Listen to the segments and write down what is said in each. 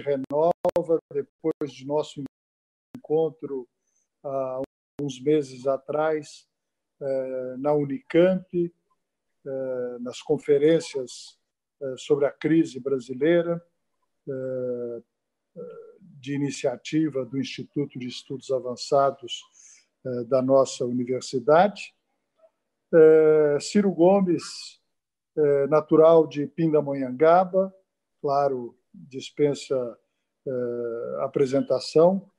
renova depois de nosso encontro há uns meses atrás eh, na Unicamp, eh, nas conferências eh, sobre a crise brasileira, de iniciativa do Instituto de Estudos Avançados da nossa universidade. Ciro Gomes, natural de Pindamonhangaba, claro, dispensa apresentação,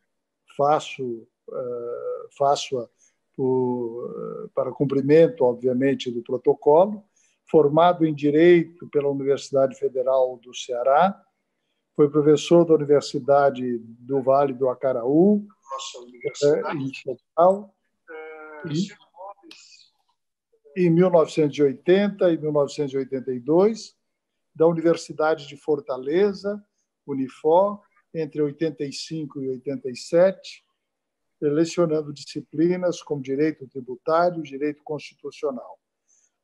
faço faço-a para cumprimento, obviamente, do protocolo, formado em Direito pela Universidade Federal do Ceará, foi professor da Universidade do Vale do Acaraú, Nossa universidade. em Portugal, e, em 1980 e 1982, da Universidade de Fortaleza, Unifor, entre 85 e 87, lecionando disciplinas como direito tributário e direito constitucional.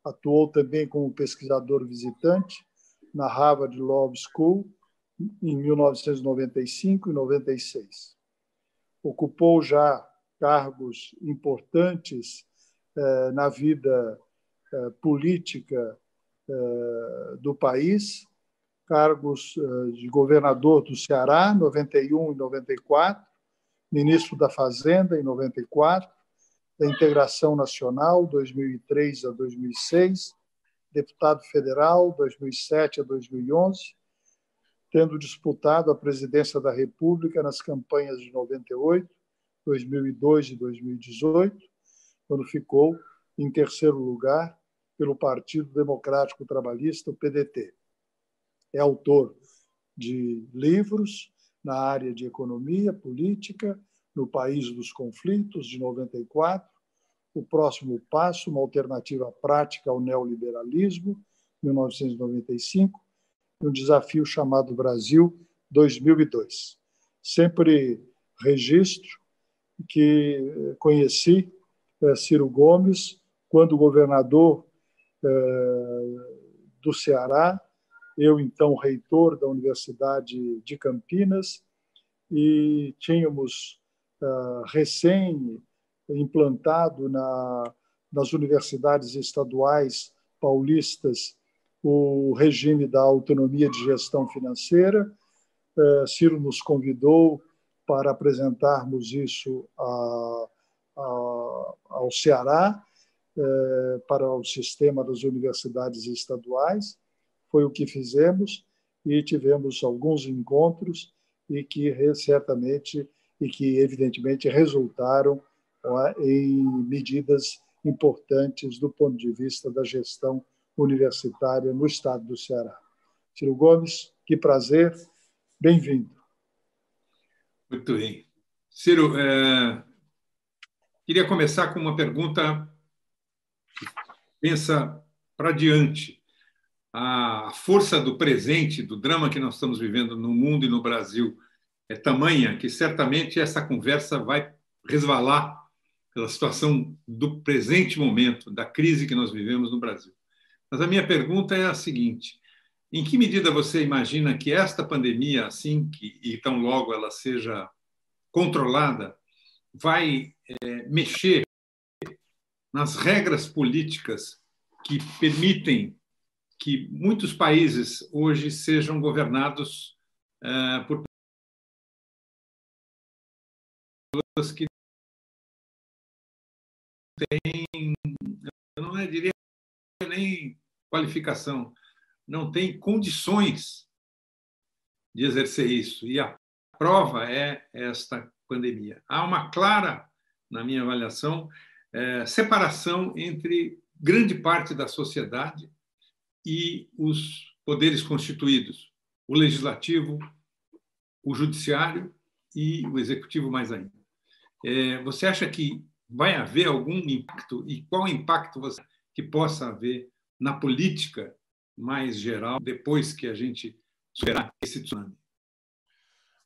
Atuou também como pesquisador visitante na Harvard Law School em 1995 e 96. Ocupou já cargos importantes eh, na vida eh, política do país, cargos eh, de governador do Ceará, 91 e 94, ministro da Fazenda, em 94, da Integração Nacional, 2003 a 2006, deputado federal, 2007 a 2011, tendo disputado a presidência da República nas campanhas de 98, 2002 e 2018, quando ficou em terceiro lugar pelo Partido Democrático Trabalhista, o PDT. É autor de livros, na área de economia, política, no país dos conflitos, de 94, o próximo passo, uma alternativa prática ao neoliberalismo, 1995, e um desafio chamado Brasil 2002. Sempre registro que conheci eh, Ciro Gomes quando governador do Ceará eu então reitor da Universidade de Campinas e tínhamos uh, recém implantado na, nas universidades estaduais paulistas o regime da autonomia de gestão financeira. Uh, Ciro nos convidou para apresentarmos isso a, a, ao Ceará, para o sistema das universidades estaduais foi o que fizemos e tivemos alguns encontros e que certamente e que evidentemente resultaram em medidas importantes do ponto de vista da gestão universitária no estado do Ceará. Ciro Gomes, que prazer, bem-vindo. Muito bem. Ciro, é... queria começar com uma pergunta pensa para diante a força do presente, do drama que nós estamos vivendo no mundo e no Brasil, é tamanha que certamente essa conversa vai resvalar pela situação do presente momento, da crise que nós vivemos no Brasil. Mas a minha pergunta é a seguinte: em que medida você imagina que esta pandemia, assim que e tão logo ela seja controlada, vai é, mexer nas regras políticas que permitem que muitos países hoje sejam governados uh, por pessoas que têm, eu não diria nem qualificação, não têm condições de exercer isso. E a prova é esta pandemia. Há uma clara, na minha avaliação, é, separação entre grande parte da sociedade e os poderes constituídos, o legislativo, o judiciário e o executivo mais ainda. É, você acha que vai haver algum impacto e qual impacto você que possa haver na política mais geral depois que a gente superar esse tsunami?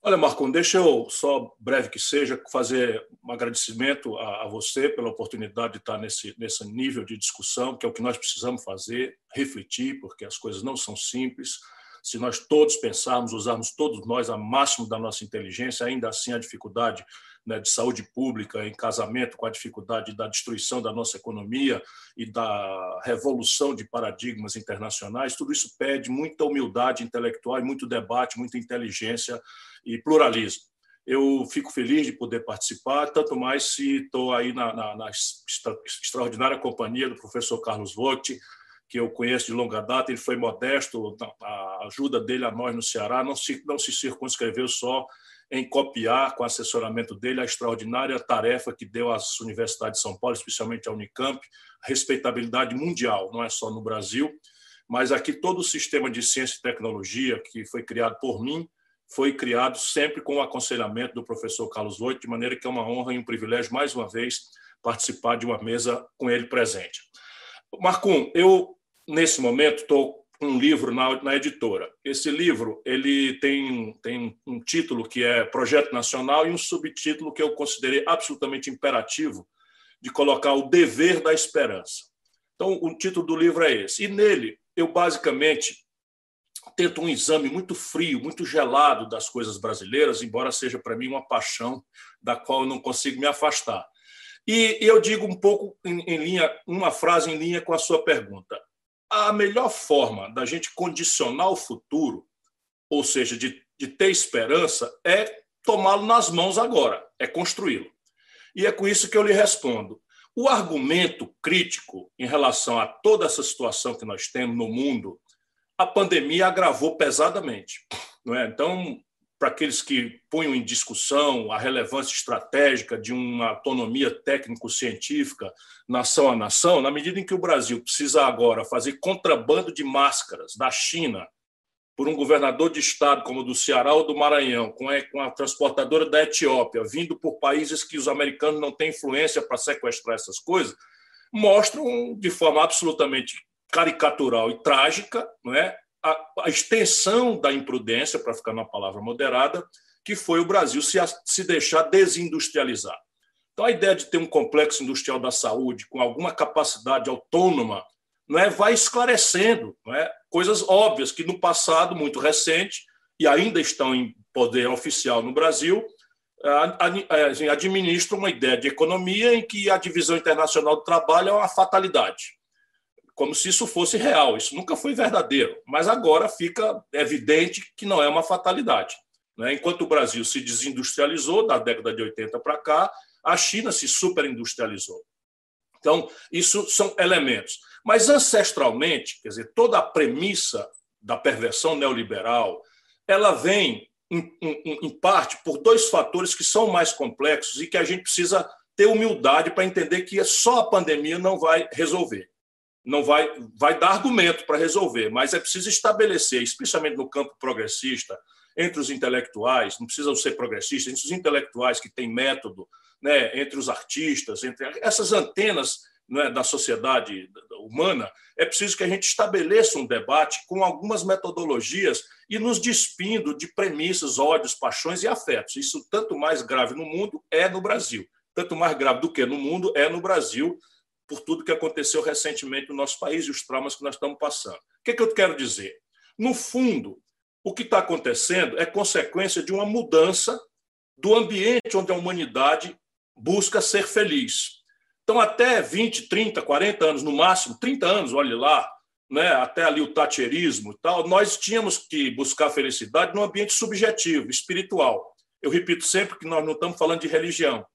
Olha, Marcon, deixa eu, só breve que seja, fazer um agradecimento a, a, você pela oportunidade de estar nesse, nesse nível de discussão, que é o que nós precisamos fazer, refletir, porque as coisas não são simples. Se nós todos pensarmos, usarmos todos nós a máximo da nossa inteligência, ainda assim a dificuldade né, de saúde pública em casamento com a dificuldade da destruição da nossa economia e da revolução de paradigmas internacionais, tudo isso pede muita humildade intelectual e muito debate, muita inteligência e pluralismo. Eu fico feliz de poder participar, tanto mais se estou aí na, na, na extra, extraordinária companhia do professor Carlos Vogt, que eu conheço de longa data, ele foi modesto, a ajuda dele a nós no Ceará não se, não se circunscreveu só em copiar, com assessoramento dele, a extraordinária tarefa que deu às universidades de São Paulo, especialmente à Unicamp, respeitabilidade mundial, não é só no Brasil, mas aqui todo o sistema de ciência e tecnologia que foi criado por mim foi criado sempre com o aconselhamento do professor Carlos Voigt, de maneira que é uma honra e um privilégio, mais uma vez, participar de uma mesa com ele presente. Marcum, eu, nesse momento, estou um livro na, na, editora. Esse livro ele tem, tem um título que é Projeto Nacional e um subtítulo que eu considerei absolutamente imperativo de colocar o dever da esperança. Então, o título do livro é esse. E nele, eu basicamente tento um exame muito frio, muito gelado das coisas brasileiras, embora seja para mim uma paixão da qual eu não consigo me afastar. E eu digo um pouco em, em linha, uma frase em linha com a sua pergunta a melhor forma da gente condicionar o futuro, ou seja, de, de ter esperança, é tomá-lo nas mãos agora, é construí-lo. E é com isso que eu lhe respondo. O argumento crítico em relação a toda essa situação que nós temos no mundo, a pandemia agravou pesadamente. Não é? Então, para aqueles que punham em discussão a relevância estratégica de uma autonomia técnico-científica nação a nação, na medida em que o Brasil precisa agora fazer contrabando de máscaras da China por um governador de estado como o do Ceará ou do Maranhão, com a, transportadora da Etiópia, vindo por países que os americanos não têm influência para sequestrar essas coisas, mostram de forma absolutamente caricatural e trágica não é, a, a extensão da imprudência, para ficar numa palavra moderada, que foi o Brasil se, se deixar desindustrializar. Então, a ideia de ter um complexo industrial da saúde com alguma capacidade autônoma não é, vai esclarecendo não é, coisas óbvias que, no passado muito recente, e ainda estão em poder oficial no Brasil, assim, administram uma ideia de economia em que a divisão internacional do trabalho é uma fatalidade como se isso fosse real. Isso nunca foi verdadeiro, mas agora fica evidente que não é uma fatalidade. Né? Enquanto o Brasil se desindustrializou da década de 80 para cá, a China se superindustrializou. Então, isso são elementos. Mas ancestralmente, quer dizer, toda a premissa da perversão neoliberal, ela vem em, em, em parte por dois fatores que são mais complexos e que a gente precisa ter humildade para entender que só a pandemia não vai resolver não vai, vai dar argumento para resolver, mas é preciso estabelecer, especialmente no campo progressista, entre os intelectuais, não precisam ser progressistas, entre os intelectuais que têm método, né, entre os artistas, entre essas antenas né, da sociedade humana, é preciso que a gente estabeleça um debate com algumas metodologias e nos despindo de premissas, ódios, paixões e afetos. Isso, tanto mais grave no mundo, é no Brasil. Tanto mais grave do que no mundo, é no Brasil, por tudo que aconteceu recentemente no nosso país e os traumas que nós estamos passando. O que, é que eu quero dizer? No fundo, o que está acontecendo é consequência de uma mudança do ambiente onde a humanidade busca ser feliz. Então, até 20, 30, 40 anos, no máximo, 30 anos, olhe lá, né, até ali o tacherismo e tal, nós tínhamos que buscar felicidade num ambiente subjetivo, espiritual. Eu repito sempre que nós não estamos falando de religião,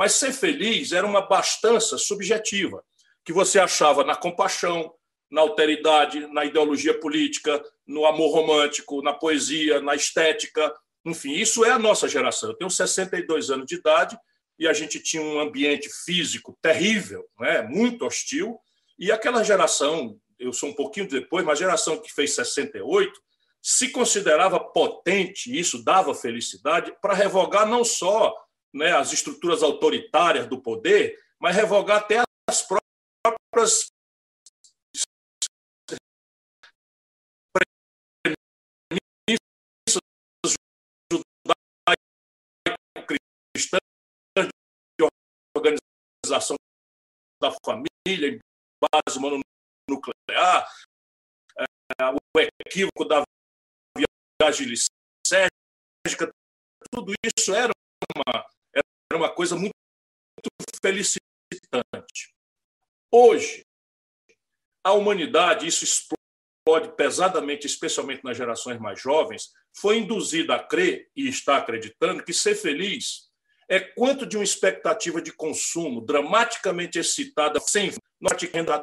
mas ser feliz era uma bastança subjetiva, que você achava na compaixão, na alteridade, na ideologia política, no amor romântico, na poesia, na estética. Enfim, isso é a nossa geração. Eu tenho 62 anos de idade e a gente tinha um ambiente físico terrível, né? muito hostil, e aquela geração, eu sou um pouquinho depois, mas a geração que fez 68, se considerava potente, e isso dava felicidade, para revogar não só né, as estruturas autoritárias do poder, mas revogar até as próprias cristãs de organização da família base mononuclear, é, o equívoco da agilicérgica, tudo isso era uma, era uma coisa muito, muito felicitante. Hoje, a humanidade, isso explode pesadamente, especialmente nas gerações mais jovens, foi induzida a crer e está acreditando que ser feliz é quanto de uma expectativa de consumo dramaticamente excitada, sem renda.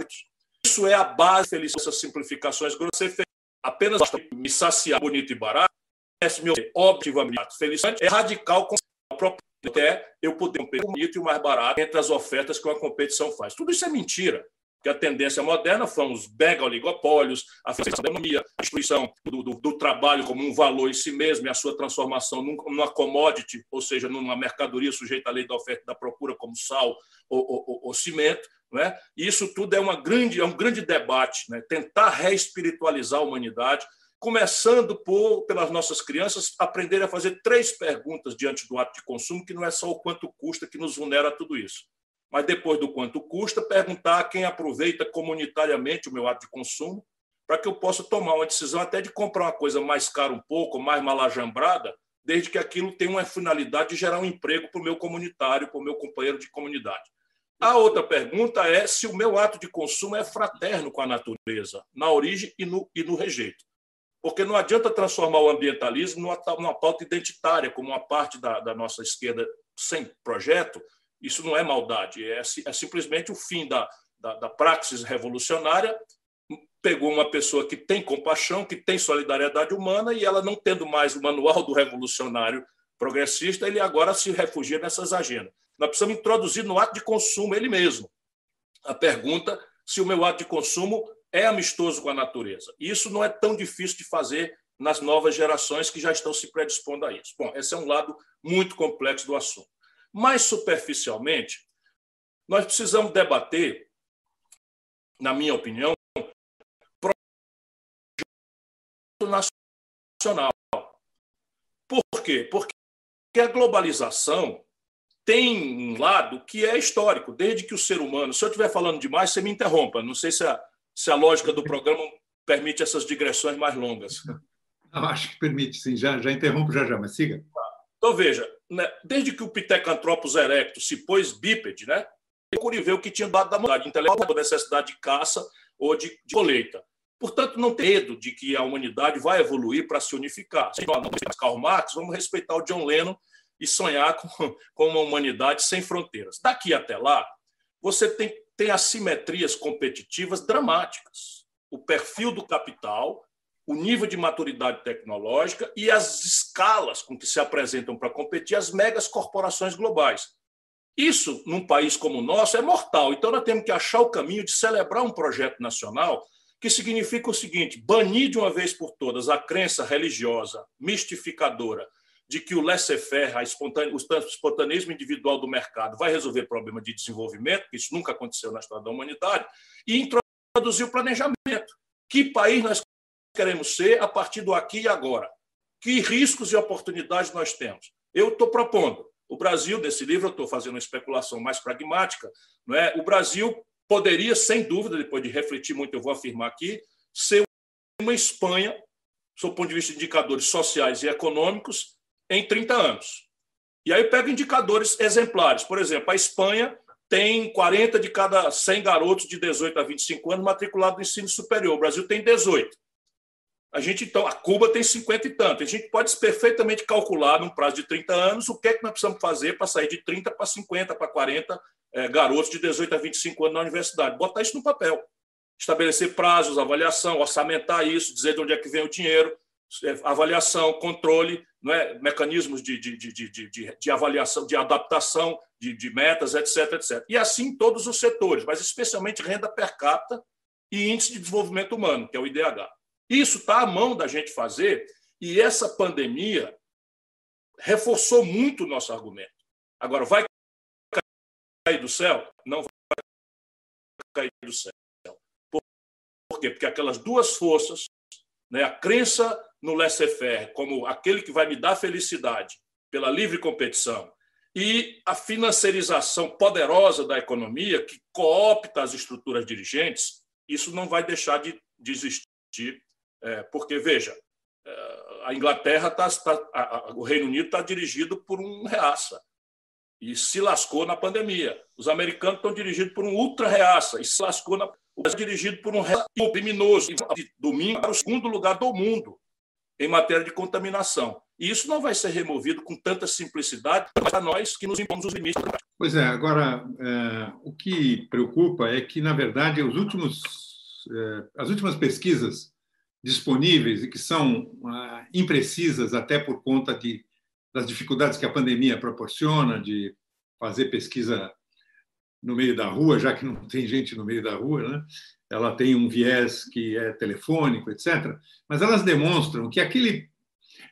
Isso é a base feliz dessas simplificações. Feliz apenas me saciar bonito e barato, é meu objetivamente feliz é radical com a própria é eu poder competir bonito e o mais barato entre as ofertas que uma competição faz. Tudo isso é mentira que a tendência moderna foram os mega-oligopólios, a economia, a destruição do, do, do, trabalho como um valor em si mesmo e a sua transformação numa commodity, ou seja, numa mercadoria sujeita à lei da oferta e da procura, como sal ou, ou, ou, ou cimento. Né? Isso tudo é, uma grande, é um grande debate, né? tentar reespiritualizar a humanidade, começando por, pelas nossas crianças, aprenderem a fazer três perguntas diante do ato de consumo, que não é só o quanto custa que nos vulnera tudo isso mas depois do quanto custa, perguntar a quem aproveita comunitariamente o meu ato de consumo, para que eu possa tomar uma decisão até de comprar uma coisa mais cara um pouco, mais malajambrada, desde que aquilo tenha uma finalidade de gerar um emprego para o meu comunitário, para o meu companheiro de comunidade. A outra pergunta é se o meu ato de consumo é fraterno com a natureza, na origem e no, e no rejeito. Porque não adianta transformar o ambientalismo numa, pauta identitária, como uma parte da, da nossa esquerda sem projeto, isso não é maldade, é, é simplesmente o fim da, da, da praxis revolucionária. Pegou uma pessoa que tem compaixão, que tem solidariedade humana, e ela não tendo mais o manual do revolucionário progressista, ele agora se refugia nessas agendas. Nós precisamos introduzir no ato de consumo ele mesmo. A pergunta se o meu ato de consumo é amistoso com a natureza. Isso não é tão difícil de fazer nas novas gerações que já estão se predispondo a isso. Bom, esse é um lado muito complexo do assunto. Mais superficialmente, nós precisamos debater, na minha opinião, projeto nacional. Por quê? Porque a globalização tem um lado que é histórico, desde que o ser humano. Se eu estiver falando demais, você me interrompa. Não sei se a, se a lógica do programa permite essas digressões mais longas. Não, acho que permite, sim. Já, já interrompo já já, mas siga. Então, veja, né, desde que o Pithecanthropus erectus se pôs bípede, né, procure ver o que tinha dado da humanidade intelectual, necessidade de caça ou de, de colheita. Portanto, não tem medo de que a humanidade vai evoluir para se unificar. Se nós não Karl Marx, vamos respeitar o John Lennon e sonhar com, com uma humanidade sem fronteiras. Daqui até lá, você tem, tem assimetrias competitivas dramáticas. O perfil do capital o nível de maturidade tecnológica e as escalas com que se apresentam para competir as megas corporações globais. Isso, num país como o nosso, é mortal. Então, nós temos que achar o caminho de celebrar um projeto nacional que significa o seguinte: banir de uma vez por todas a crença religiosa, mistificadora, de que o laissez-faire, o espontaneismo individual do mercado, vai resolver problema de desenvolvimento, que isso nunca aconteceu na história da humanidade, e introduzir o planejamento. Que país nós queremos ser a partir do aqui e agora. Que riscos e oportunidades nós temos? Eu estou propondo. O Brasil, nesse livro, eu estou fazendo uma especulação mais pragmática. Não é? O Brasil poderia, sem dúvida, depois de refletir muito, eu vou afirmar aqui, ser uma Espanha, do ponto de vista de indicadores sociais e econômicos, em 30 anos. E aí eu pego indicadores exemplares. Por exemplo, a Espanha tem 40 de cada 100 garotos de 18 a 25 anos matriculados no ensino superior. O Brasil tem 18. A gente, então, a Cuba tem 50 e tanto. A gente pode perfeitamente calcular, num prazo de 30 anos, o que é que nós precisamos fazer para sair de 30 para 50, para 40 é, garotos de 18 a 25 anos na universidade. Botar isso no papel. Estabelecer prazos, avaliação, orçamentar isso, dizer de onde é que vem o dinheiro, é, avaliação, controle, é? mecanismos de, de, de, de, avaliação, de adaptação de, de metas, etc, etc. E assim todos os setores, mas especialmente renda per capita e índice de desenvolvimento humano, que é o IDH. Isso está à mão da gente fazer, e essa pandemia reforçou muito o nosso argumento. Agora, vai cair do céu? Não vai cair do céu. Por quê? Porque aquelas duas forças, né, a crença no laissez-faire como aquele que vai me dar felicidade pela livre competição e a financiarização poderosa da economia que coopta as estruturas dirigentes, isso não vai deixar de, de existir é, porque, veja, A Inglaterra tá, tá o Reino Unido está dirigido por um reaça e se lascou na pandemia. Os americanos estão dirigidos por um ultra reaça e se lascou na o Brasil é dirigido por um criminoso e domingo para o segundo lugar do mundo em matéria de contaminação. E isso não vai ser removido com tanta simplicidade para nós que nos impomos os limites. Pois é, agora, é, o que preocupa é que, na verdade, os últimos, é, as últimas pesquisas disponíveis e que são é, imprecisas até por conta de, das dificuldades que a pandemia proporciona de fazer pesquisa no meio da rua, já que não tem gente no meio da rua, né? Ela tem um viés que é telefônico, etc. Mas elas demonstram que aquele,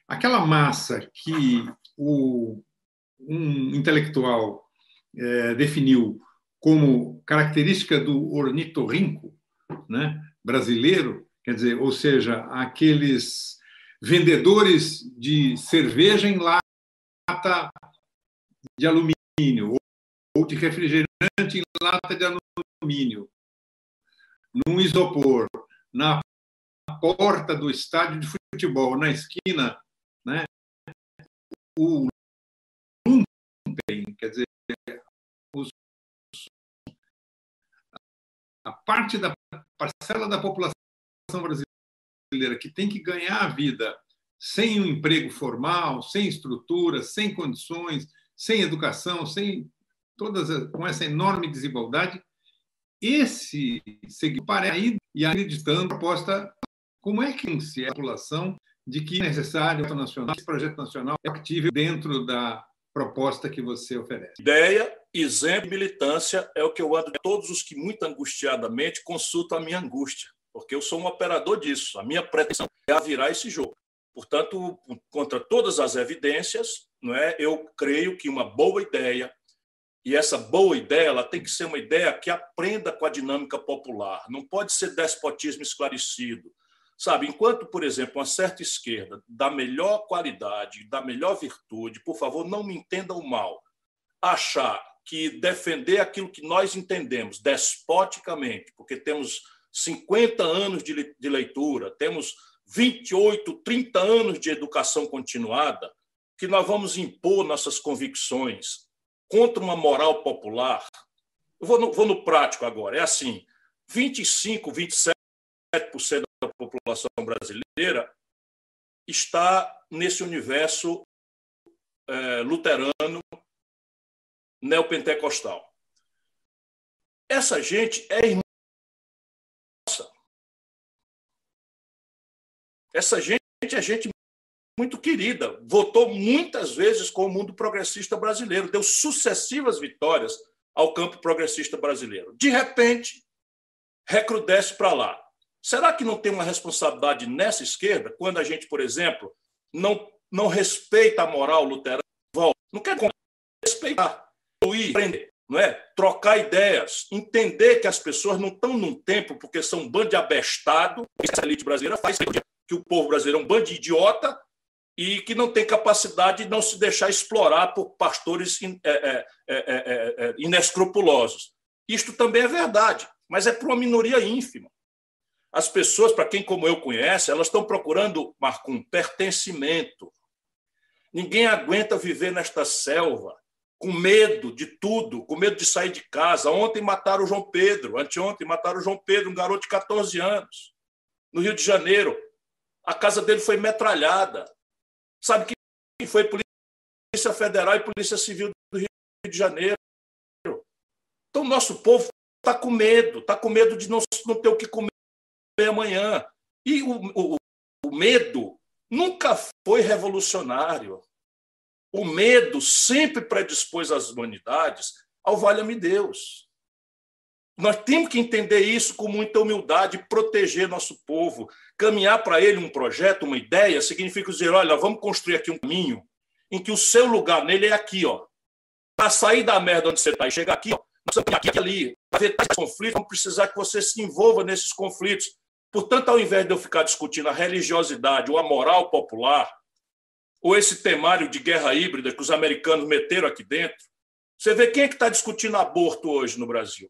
aquela massa que o, um intelectual é, definiu como característica do ornitorrinco né, brasileiro, quer dizer, ou seja, aqueles vendedores de cerveja em lata de alumínio ou de refrigerante em lata de alumínio, num isopor, na porta do estádio de futebol, na esquina, né? o lumpen, quer dizer, os, a parte da parcela da população brasileira que tem que ganhar a vida sem um emprego formal, sem estrutura, sem condições, sem educação, sem todas com essa enorme desigualdade, esse segmento parece e acreditando proposta como é que se é a população de que é necessário nacional, esse projeto nacional é activo dentro da proposta que você oferece. Ideia, exemplo, militância é o que eu ando todos os que muito angustiadamente consultam a minha angústia, porque eu sou um operador disso. A minha pretensão é virar esse jogo. Portanto, contra todas as evidências, não é? Eu creio que uma boa ideia, e essa boa ideia ela tem que ser uma ideia que aprenda com a dinâmica popular, não pode ser despotismo esclarecido. Sabe, enquanto, por exemplo, uma certa esquerda da melhor qualidade, da melhor virtude, por favor, não me entendam mal, achar que defender aquilo que nós entendemos despoticamente, porque temos 50 anos de leitura, temos 28, 30 anos de educação continuada, que nós vamos impor nossas convicções, contra uma moral popular. Eu vou no, vou no prático agora. É assim: 25, 27% da população brasileira está nesse universo é, luterano neopentecostal. Essa gente é irmã nossa. Essa gente é gente muito querida, votou muitas vezes com o mundo progressista brasileiro, deu sucessivas vitórias ao campo progressista brasileiro. De repente, recrudesce para lá. Será que não tem uma responsabilidade nessa esquerda, quando a gente, por exemplo, não, não respeita a moral luterana? Não quer respeitar, ir, aprender, não é? trocar ideias, entender que as pessoas não estão num tempo porque são um bando de abestado, a elite brasileira faz que o povo brasileiro é um bando de idiota e que não tem capacidade de não se deixar explorar por pastores é, é, é, inescrupulosos. Isto também é verdade, mas é para uma minoria ínfima. As pessoas, para quem como eu conhece, elas estão procurando, Marco, um pertencimento. Ninguém aguenta viver nesta selva com medo de tudo, com medo de sair de casa. Ontem mataram o João Pedro, anteontem mataram o João Pedro, um garoto de 14 anos, no Rio de Janeiro. A casa dele foi metralhada. Sabe quem foi Polícia Federal e Polícia Civil do Rio de Janeiro? Então, o nosso povo está com medo, está com medo de não, não ter o que comer amanhã. E o, o, o medo nunca foi revolucionário. O medo sempre predispôs as humanidades ao valha-me Deus. Nós temos que entender isso com muita humildade, proteger nosso povo, Caminhar para ele um projeto, uma ideia, significa dizer: olha, vamos construir aqui um caminho em que o seu lugar nele é aqui, ó. Para sair da merda onde você está e chegar aqui, ó, nós aqui, aqui ali. Para ver conflitos, vamos precisar que você se envolva nesses conflitos. Portanto, ao invés de eu ficar discutindo a religiosidade ou a moral popular, ou esse temário de guerra híbrida que os americanos meteram aqui dentro, você vê quem é que está discutindo aborto hoje no Brasil?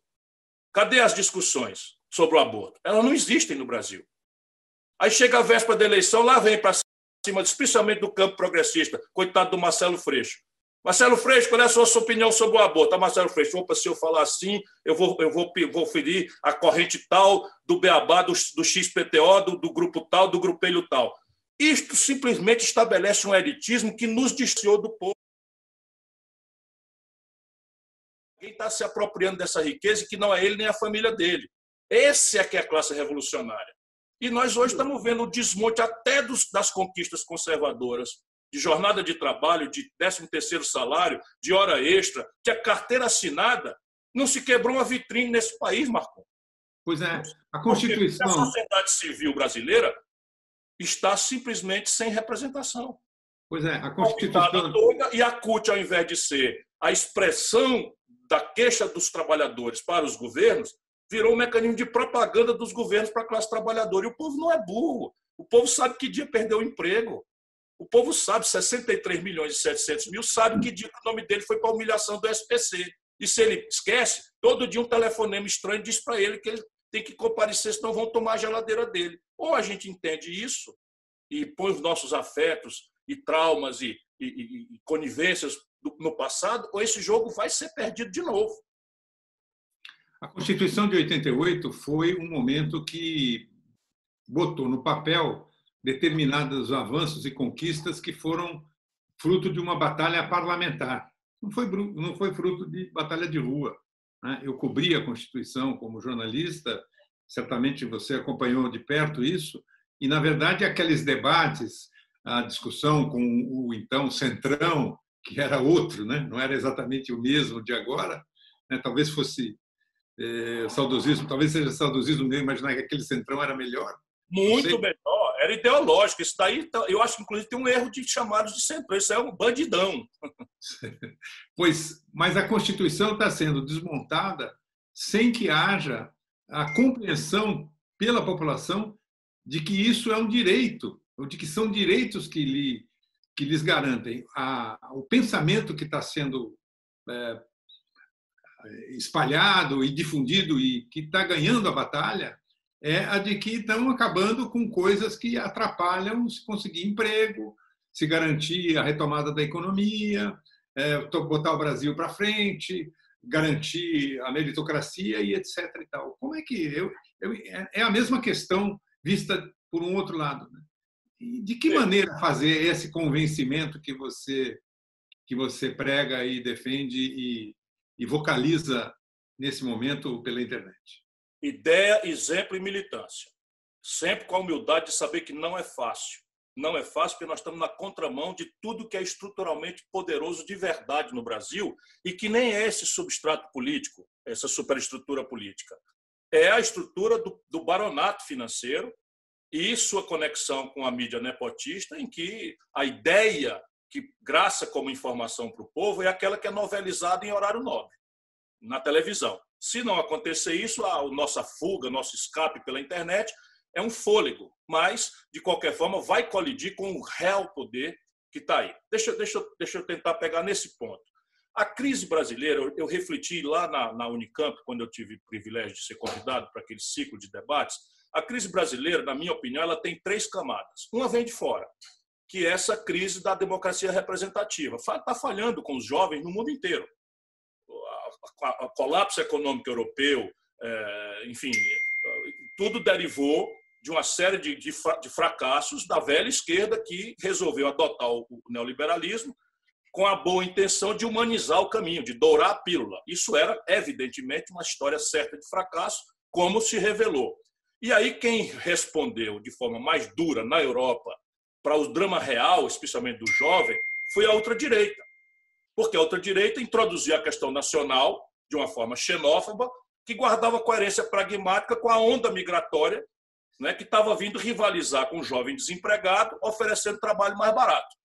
Cadê as discussões sobre o aborto? Elas não existem no Brasil. Aí chega a véspera da eleição, lá vem para cima, especialmente do campo progressista. Coitado do Marcelo Freixo. Marcelo Freixo, qual é a sua, opinião sobre o aborto? Tá, Marcelo Freixo, opa, se eu falar assim, eu vou, eu vou, vou ferir a corrente tal do Beabá, do, do XPTO, do, do grupo tal, do grupelho tal. Isto simplesmente estabelece um elitismo que nos distanciou do povo. Quem está se apropriando dessa riqueza que não é ele nem a família dele. Esse é que é a classe revolucionária. E nós hoje estamos vendo o desmonte até dos, das conquistas conservadoras, de jornada de trabalho, de 13º salário, de hora extra, de a carteira assinada. Não se quebrou uma vitrine nesse país, Marco. Pois é, a Constituição... Porque a sociedade civil brasileira está simplesmente sem representação. Pois é, a Constituição... Toda, e a CUT, ao invés de ser a expressão da queixa dos trabalhadores para os governos, virou um mecanismo de propaganda dos governos para a classe trabalhadora. E o povo não é burro. O povo sabe que dia perdeu o emprego. O povo sabe, 63 milhões e 700 mil, sabe que dia que o nome dele foi para a humilhação do SPC. E se ele esquece, todo dia um telefonema estranho diz para ele que ele tem que comparecer, senão vão tomar a geladeira dele. Ou a gente entende isso e põe os nossos afetos e traumas e, e, e, e conivências no passado, ou esse jogo vai ser perdido de novo. A Constituição de 88 foi um momento que botou no papel determinados avanços e conquistas que foram fruto de uma batalha parlamentar. Não foi, não foi fruto de batalha de rua. Né? Eu cobri a Constituição como jornalista, certamente você acompanhou de perto isso, e, na verdade, aqueles debates, a discussão com o então Centrão, que era outro, né? não era exatamente o mesmo de agora, né? talvez fosse é, saudosismo, talvez seja saudosismo mesmo, imaginar que aquele Centrão era melhor. Muito melhor, era ideológico. Isso daí, eu acho que, inclusive, tem um erro de chamados de Centrão. Isso é um bandidão. Pois, mas a Constituição está sendo desmontada sem que haja a compreensão pela população de que isso é um direito, ou de que são direitos que, lhe, que lhes garantem. A, o pensamento que está sendo é, espalhado e difundido e que está ganhando a batalha é a de que estão acabando com coisas que atrapalham se conseguir emprego, se garantir a retomada da economia, é, botar o Brasil para frente, garantir a meritocracia e etc. E tal. Como é que eu, eu, é a mesma questão vista por um outro lado? Né? de que maneira fazer esse convencimento que você que você prega e defende e, e vocaliza nesse momento pela internet? Ideia, exemplo e militância. Sempre com a humildade de saber que não é fácil. Não é fácil porque nós estamos na contramão de tudo que é estruturalmente poderoso de verdade no Brasil e que nem é esse substrato político, essa superestrutura política. É a estrutura do, do baronato financeiro e sua conexão com a mídia nepotista, em que a ideia que graça como informação para o povo é aquela que é novelizada em horário nobre, na televisão. Se não acontecer isso, a nossa fuga, nosso escape pela internet é um fôlego, mas, de qualquer forma, vai colidir com o real poder que está aí. Deixa, deixa, deixa eu tentar pegar nesse ponto. A crise brasileira, eu, eu refleti lá na, na Unicamp, quando eu tive o privilégio de ser convidado para aquele ciclo de debates, a crise brasileira, na minha opinião, ela tem três camadas. Uma vem de fora, que essa crise da democracia representativa. Está falhando com os jovens no mundo inteiro. O colapso econômico europeu, é, enfim, tudo derivou de uma série de, fracassos da velha esquerda que resolveu adotar o neoliberalismo com a boa intenção de humanizar o caminho, de dourar a pílula. Isso era, evidentemente, uma história certa de fracasso, como se revelou. E aí, quem respondeu de forma mais dura na Europa para o drama real, especialmente do jovem, foi a ultradireita. Porque a ultradireita introduziu a questão nacional de uma forma xenófoba, que guardava coerência pragmática com a onda migratória, né, que estava vindo rivalizar com o jovem desempregado, oferecendo trabalho mais barato.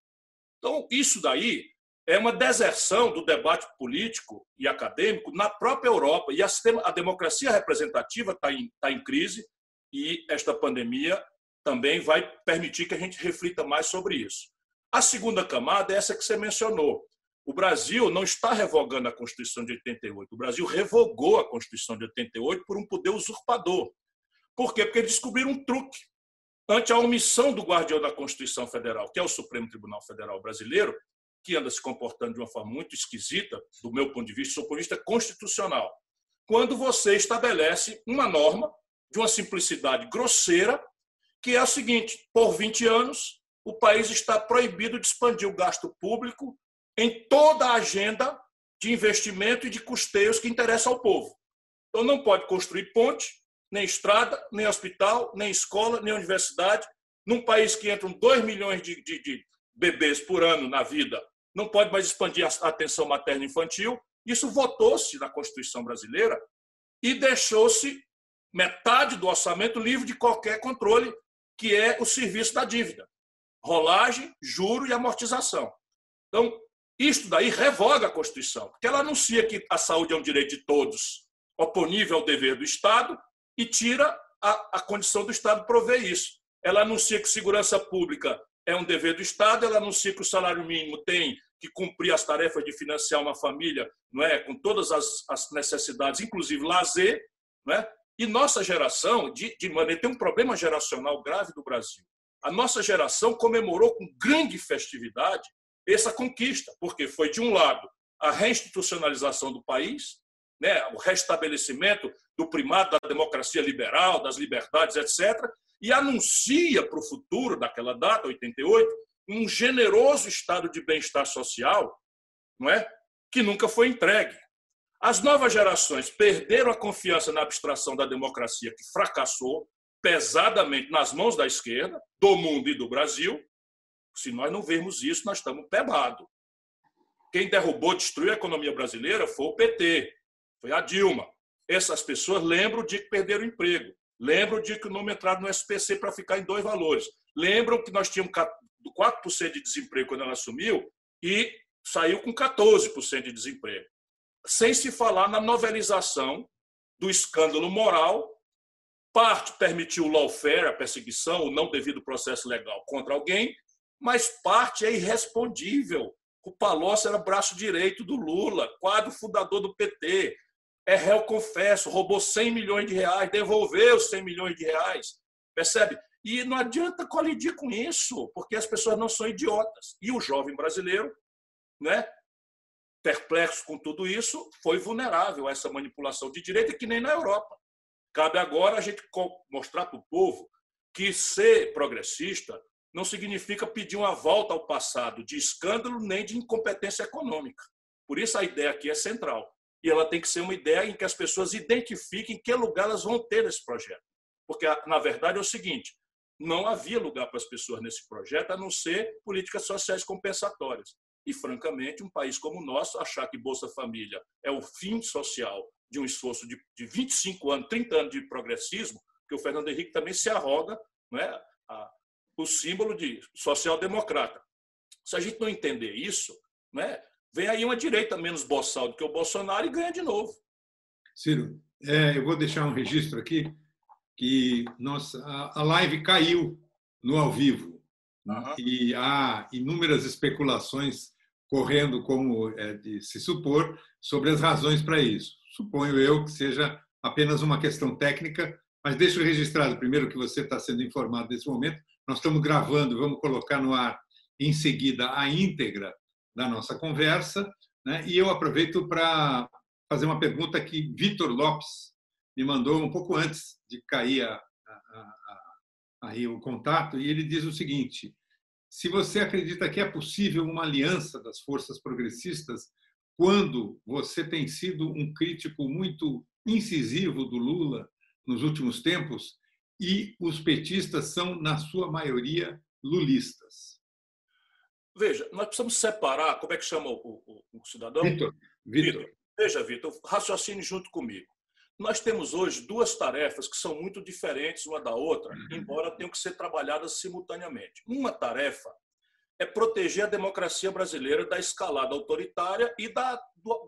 Então, isso daí é uma deserção do debate político e acadêmico na própria Europa. E a, a democracia representativa está em, tá em crise, e esta pandemia também vai permitir que a gente reflita mais sobre isso. A segunda camada é essa que você mencionou. O Brasil não está revogando a Constituição de 88. O Brasil revogou a Constituição de 88 por um poder usurpador. Por quê? Porque descobriram um truque. ante a omissão do guardião da Constituição Federal, que é o Supremo Tribunal Federal Brasileiro, que anda se comportando de uma forma muito esquisita, do meu ponto de vista, do ponto de vista constitucional, quando você estabelece uma norma de uma simplicidade grosseira, que é o seguinte: por 20 anos, o país está proibido de expandir o gasto público em toda a agenda de investimento e de custeios que interessa ao povo. Então, não pode construir ponte, nem estrada, nem hospital, nem escola, nem universidade. Num país que entram 2 milhões de, de, de bebês por ano na vida, não pode mais expandir a atenção materna infantil. Isso votou-se na Constituição brasileira e deixou-se metade do orçamento livre de qualquer controle, que é o serviço da dívida. Rolagem, juro e amortização. Então, isto daí revoga a Constituição, porque ela anuncia que a saúde é um direito de todos, oponível ao dever do Estado, e tira a, a condição do Estado prover isso. Ela anuncia que segurança pública é um dever do Estado, ela anuncia que o salário mínimo tem que cumprir as tarefas de financiar uma família não é, com todas as, as necessidades, inclusive lazer. Não é? E nossa geração, de, de maneira, tem um problema geracional grave do Brasil. A nossa geração comemorou com grande festividade essa conquista, porque foi, de um lado, a reinstitucionalização do país, né, o restabelecimento do primado da democracia liberal, das liberdades, etc., e anuncia para o futuro daquela data, 88, um generoso estado de bem-estar social, não é? Que nunca foi entregue. As novas gerações perderam a confiança na abstração da democracia que fracassou pesadamente nas mãos da esquerda, do mundo e do Brasil. Se nós não vermos isso, nós estamos pebados. Quem derrubou, destruiu a economia brasileira foi o PT, foi a Dilma. Essas pessoas lembram de que perderam o emprego, lembram de que o nome entrado no SPC para ficar em dois valores, lembram que nós tínhamos 4% de desemprego quando ela assumiu e saiu com 14% de desemprego. Sem se falar na novelização do escândalo moral, parte permitiu o lawfare, a perseguição, o não devido processo legal contra alguém, mas parte é irrespondível. O Palocci era braço direito do Lula, quadro fundador do PT, é réu confesso, roubou 100 milhões de reais, devolveu 100 milhões de reais. Percebe? E não adianta colidir com isso, porque as pessoas não são idiotas. E o jovem brasileiro, né, perplexo com tudo isso, foi vulnerável a essa manipulação de direita, que nem na Europa. Cabe agora a gente mostrar para o povo que ser progressista não significa pedir uma volta ao passado de escândalo nem de incompetência econômica. Por isso a ideia aqui é central. E ela tem que ser uma ideia em que as pessoas identifiquem que lugar elas vão ter nesse projeto. Porque, na verdade, é o seguinte: não havia lugar para as pessoas nesse projeto a não ser políticas sociais compensatórias. E, francamente, um país como o nosso, achar que Bolsa Família é o fim social de um esforço de, de 25 anos, 30 anos de progressismo, que o Fernando Henrique também se arroga não é, a, o símbolo de social-democrata. Se a gente não entender isso, né, vem aí uma direita menos boçal do que o Bolsonaro e ganha de novo. Ciro, é, eu vou deixar um registro aqui que nossa, a live caiu no ao vivo uhum. e há inúmeras especulações correndo, como é de se supor, sobre as razões para isso. Suponho eu que seja apenas uma questão técnica, mas deixo registrado primeiro que você está sendo informado nesse momento. Nós estamos gravando, vamos colocar no ar em seguida a íntegra da nossa conversa. Né? E eu aproveito para fazer uma pergunta que Vitor Lopes me mandou um pouco antes de cair a, a, a, aí o contato, e ele diz o seguinte: se você acredita que é possível uma aliança das forças progressistas quando você tem sido um crítico muito incisivo do Lula nos últimos tempos e os petistas são, na sua maioria, lulistas? Veja, nós precisamos separar, como é que chama o, o, o cidadão? Vitor. Vitor. Veja, Vitor, raciocine junto comigo. Nós temos hoje duas tarefas que são muito diferentes uma da outra, uhum. embora tenham que ser trabalhadas simultaneamente. Uma tarefa é proteger a democracia brasileira da escalada autoritária e da,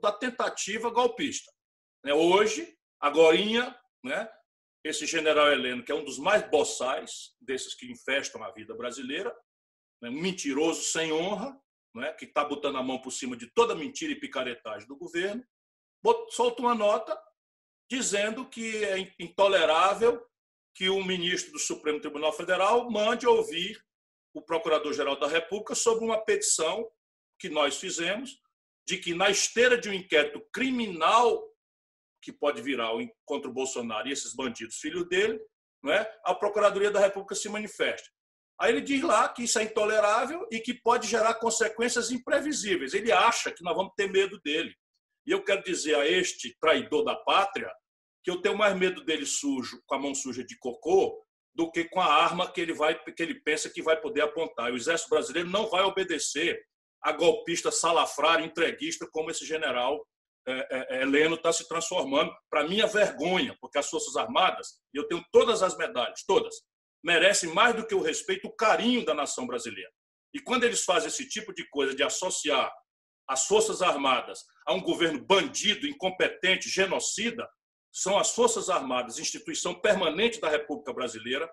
da tentativa golpista. Né, hoje, agora, né, esse general Heleno, que é um dos mais boçais desses que infestam a vida brasileira, né, um mentiroso sem honra, né, que está botando a mão por cima de toda mentira e picaretagem do governo, solta uma nota dizendo que é intolerável que o ministro do Supremo Tribunal Federal mande ouvir o Procurador-Geral da República sobre uma petição que nós fizemos de que, na esteira de um inquérito criminal que pode virar contra o Bolsonaro e esses bandidos filhos dele, não é? a Procuradoria da República se manifeste. Aí ele diz lá que isso é intolerável e que pode gerar consequências imprevisíveis. Ele acha que nós vamos ter medo dele. E eu quero dizer a este traidor da pátria que eu tenho mais medo dele sujo, com a mão suja de cocô, do que com a arma que ele vai que ele pensa que vai poder apontar. O exército brasileiro não vai obedecer a golpista salafrário, entreguista como esse general é, é, é Heleno está se transformando, para minha vergonha, porque as Forças Armadas, e eu tenho todas as medalhas, todas, merecem mais do que o respeito, o carinho da nação brasileira. E quando eles fazem esse tipo de coisa, de associar as Forças Armadas a um governo bandido, incompetente, genocida, são as Forças Armadas, instituição permanente da República Brasileira,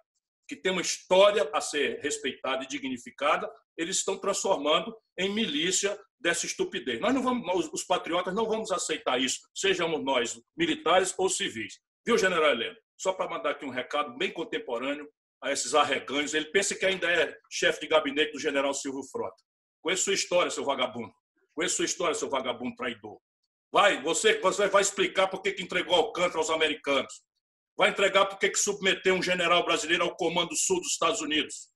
que tem uma história a ser respeitada e dignificada, eles estão transformando em milícia dessa estupidez. Nós não vamos, os patriotas não vamos aceitar isso, sejamos nós militares ou civis. Viu, General Heleno? Só para mandar aqui um recado bem contemporâneo a esses arreganhos. Ele pensa que ainda é chefe de gabinete do General Silvio Frota. Conheço sua história, seu vagabundo. Conheço sua história, seu vagabundo traidor. Vai, você, você vai explicar por que, que entregou Alcântara aos americanos. Vai entregar por que, que submeteu um general brasileiro ao comando sul dos Estados Unidos.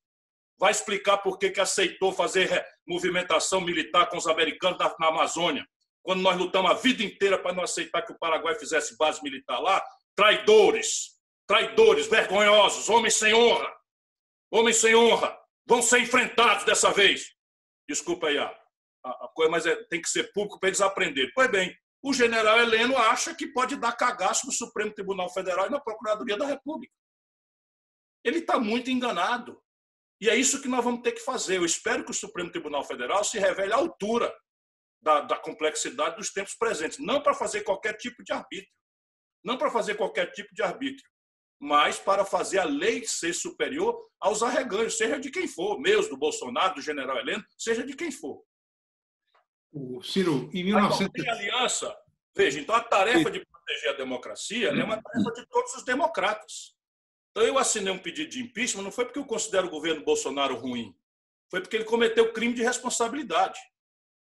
Vai explicar por que, que aceitou fazer movimentação militar com os americanos na, na Amazônia, quando nós lutamos a vida inteira para não aceitar que o Paraguai fizesse base militar lá. Traidores, traidores, vergonhosos, homens sem honra. Homens sem honra vão ser enfrentados dessa vez. Desculpa aí a, a coisa, mas é, tem que ser público para eles aprenderem. Pois bem, o general Heleno acha que pode dar cagaço no Supremo Tribunal Federal e na Procuradoria da República. Ele está muito enganado. E é isso que nós vamos ter que fazer. Eu espero que o Supremo Tribunal Federal se revele à altura da, da complexidade dos tempos presentes. Não para fazer qualquer tipo de arbítrio. Não para fazer qualquer tipo de arbítrio. Mas para fazer a lei ser superior aos arreganhos, seja de quem for, mesmo do Bolsonaro, do general Heleno, seja de quem for. O Ciro, em 1900... Tem aliança. Veja, então a tarefa de proteger a democracia é uma tarefa de todos os democratas. Então eu assinei um pedido de impeachment não foi porque eu considero o governo Bolsonaro ruim, foi porque ele cometeu crime de responsabilidade.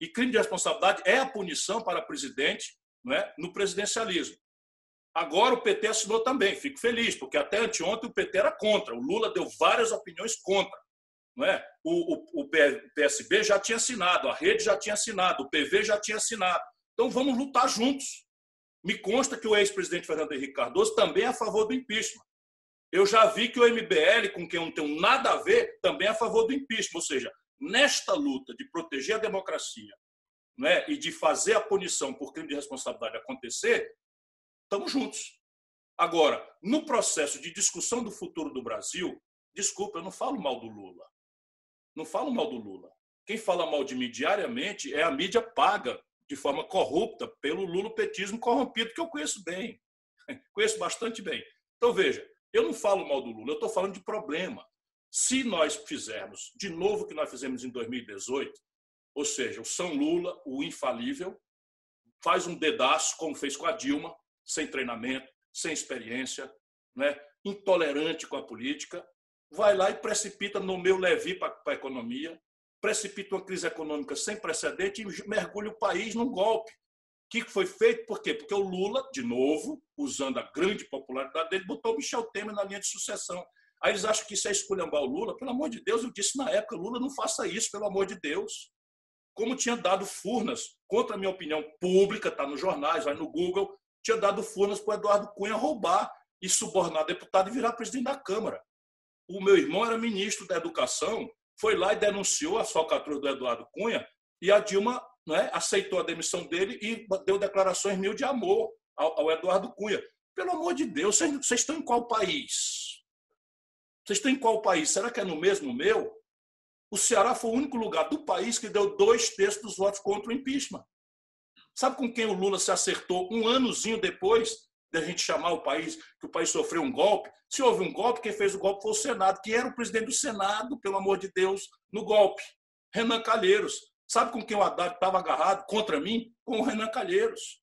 E crime de responsabilidade é a punição para presidente não é, no presidencialismo. Agora o PT assinou também, fico feliz, porque até anteontem o PT era contra. O Lula deu várias opiniões contra. Não é? o, o, o PSB já tinha assinado, a rede já tinha assinado, o PV já tinha assinado. Então vamos lutar juntos. Me consta que o ex-presidente Fernando Henrique Cardoso também é a favor do impeachment. Eu já vi que o MBL, com quem eu não tenho nada a ver, também é a favor do impeachment. Ou seja, nesta luta de proteger a democracia né, e de fazer a punição por crime de responsabilidade acontecer, estamos juntos. Agora, no processo de discussão do futuro do Brasil, desculpa, eu não falo mal do Lula. Não falo mal do Lula. Quem fala mal de mim diariamente é a mídia paga de forma corrupta pelo lulopetismo corrompido, que eu conheço bem. Conheço bastante bem. Então, veja, eu não falo mal do Lula, eu estou falando de problema. Se nós fizermos de novo o que nós fizemos em 2018, ou seja, o São Lula, o infalível, faz um dedaço, como fez com a Dilma, sem treinamento, sem experiência, né? intolerante com a política, vai lá e precipita no meu levi para a economia, precipita uma crise econômica sem precedente e mergulha o país num golpe. Que foi feito por quê? Porque o Lula, de novo, usando a grande popularidade dele, botou o Michel Temer na linha de sucessão. Aí eles acham que isso é esculhambar o Lula. Pelo amor de Deus, eu disse na época, Lula, não faça isso, pelo amor de Deus. Como tinha dado Furnas, contra a minha opinião pública, está nos jornais, vai no Google, tinha dado Furnas para o Eduardo Cunha roubar e subornar deputado e virar presidente da Câmara o meu irmão era ministro da Educação, foi lá e denunciou a falcatrua do Eduardo Cunha, e a Dilma né, aceitou a demissão dele e deu declarações mil de amor ao, ao Eduardo Cunha. Pelo amor de Deus, vocês, vocês estão em qual país? Vocês estão em qual país? Será que é no mesmo meu? O Ceará foi o único lugar do país que deu dois terços dos votos contra o impeachment. Sabe com quem o Lula se acertou um anozinho depois? Da gente chamar o país, que o país sofreu um golpe. Se houve um golpe, quem fez o golpe foi o Senado, que era o presidente do Senado, pelo amor de Deus, no golpe. Renan Calheiros. Sabe com quem o Haddad estava agarrado contra mim? Com o Renan Calheiros.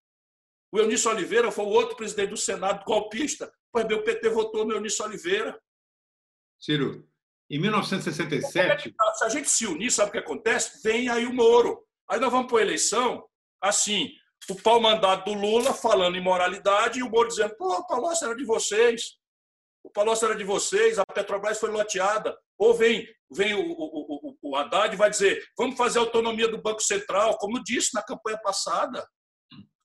O Eunício Oliveira foi o outro presidente do Senado golpista, Pois bem, o PT votou no Eunício Oliveira. Ciro, em 1967. Tá? Se a gente se unir, sabe o que acontece? Vem aí o Moro. Aí nós vamos para a eleição, assim, o pau mandado do Lula falando em moralidade e o Moro dizendo: pô, o Palocci era de vocês. O Palocci era de vocês, a Petrobras foi loteada. Ou vem, vem o, o, o, o Haddad e vai dizer: vamos fazer autonomia do Banco Central, como disse na campanha passada.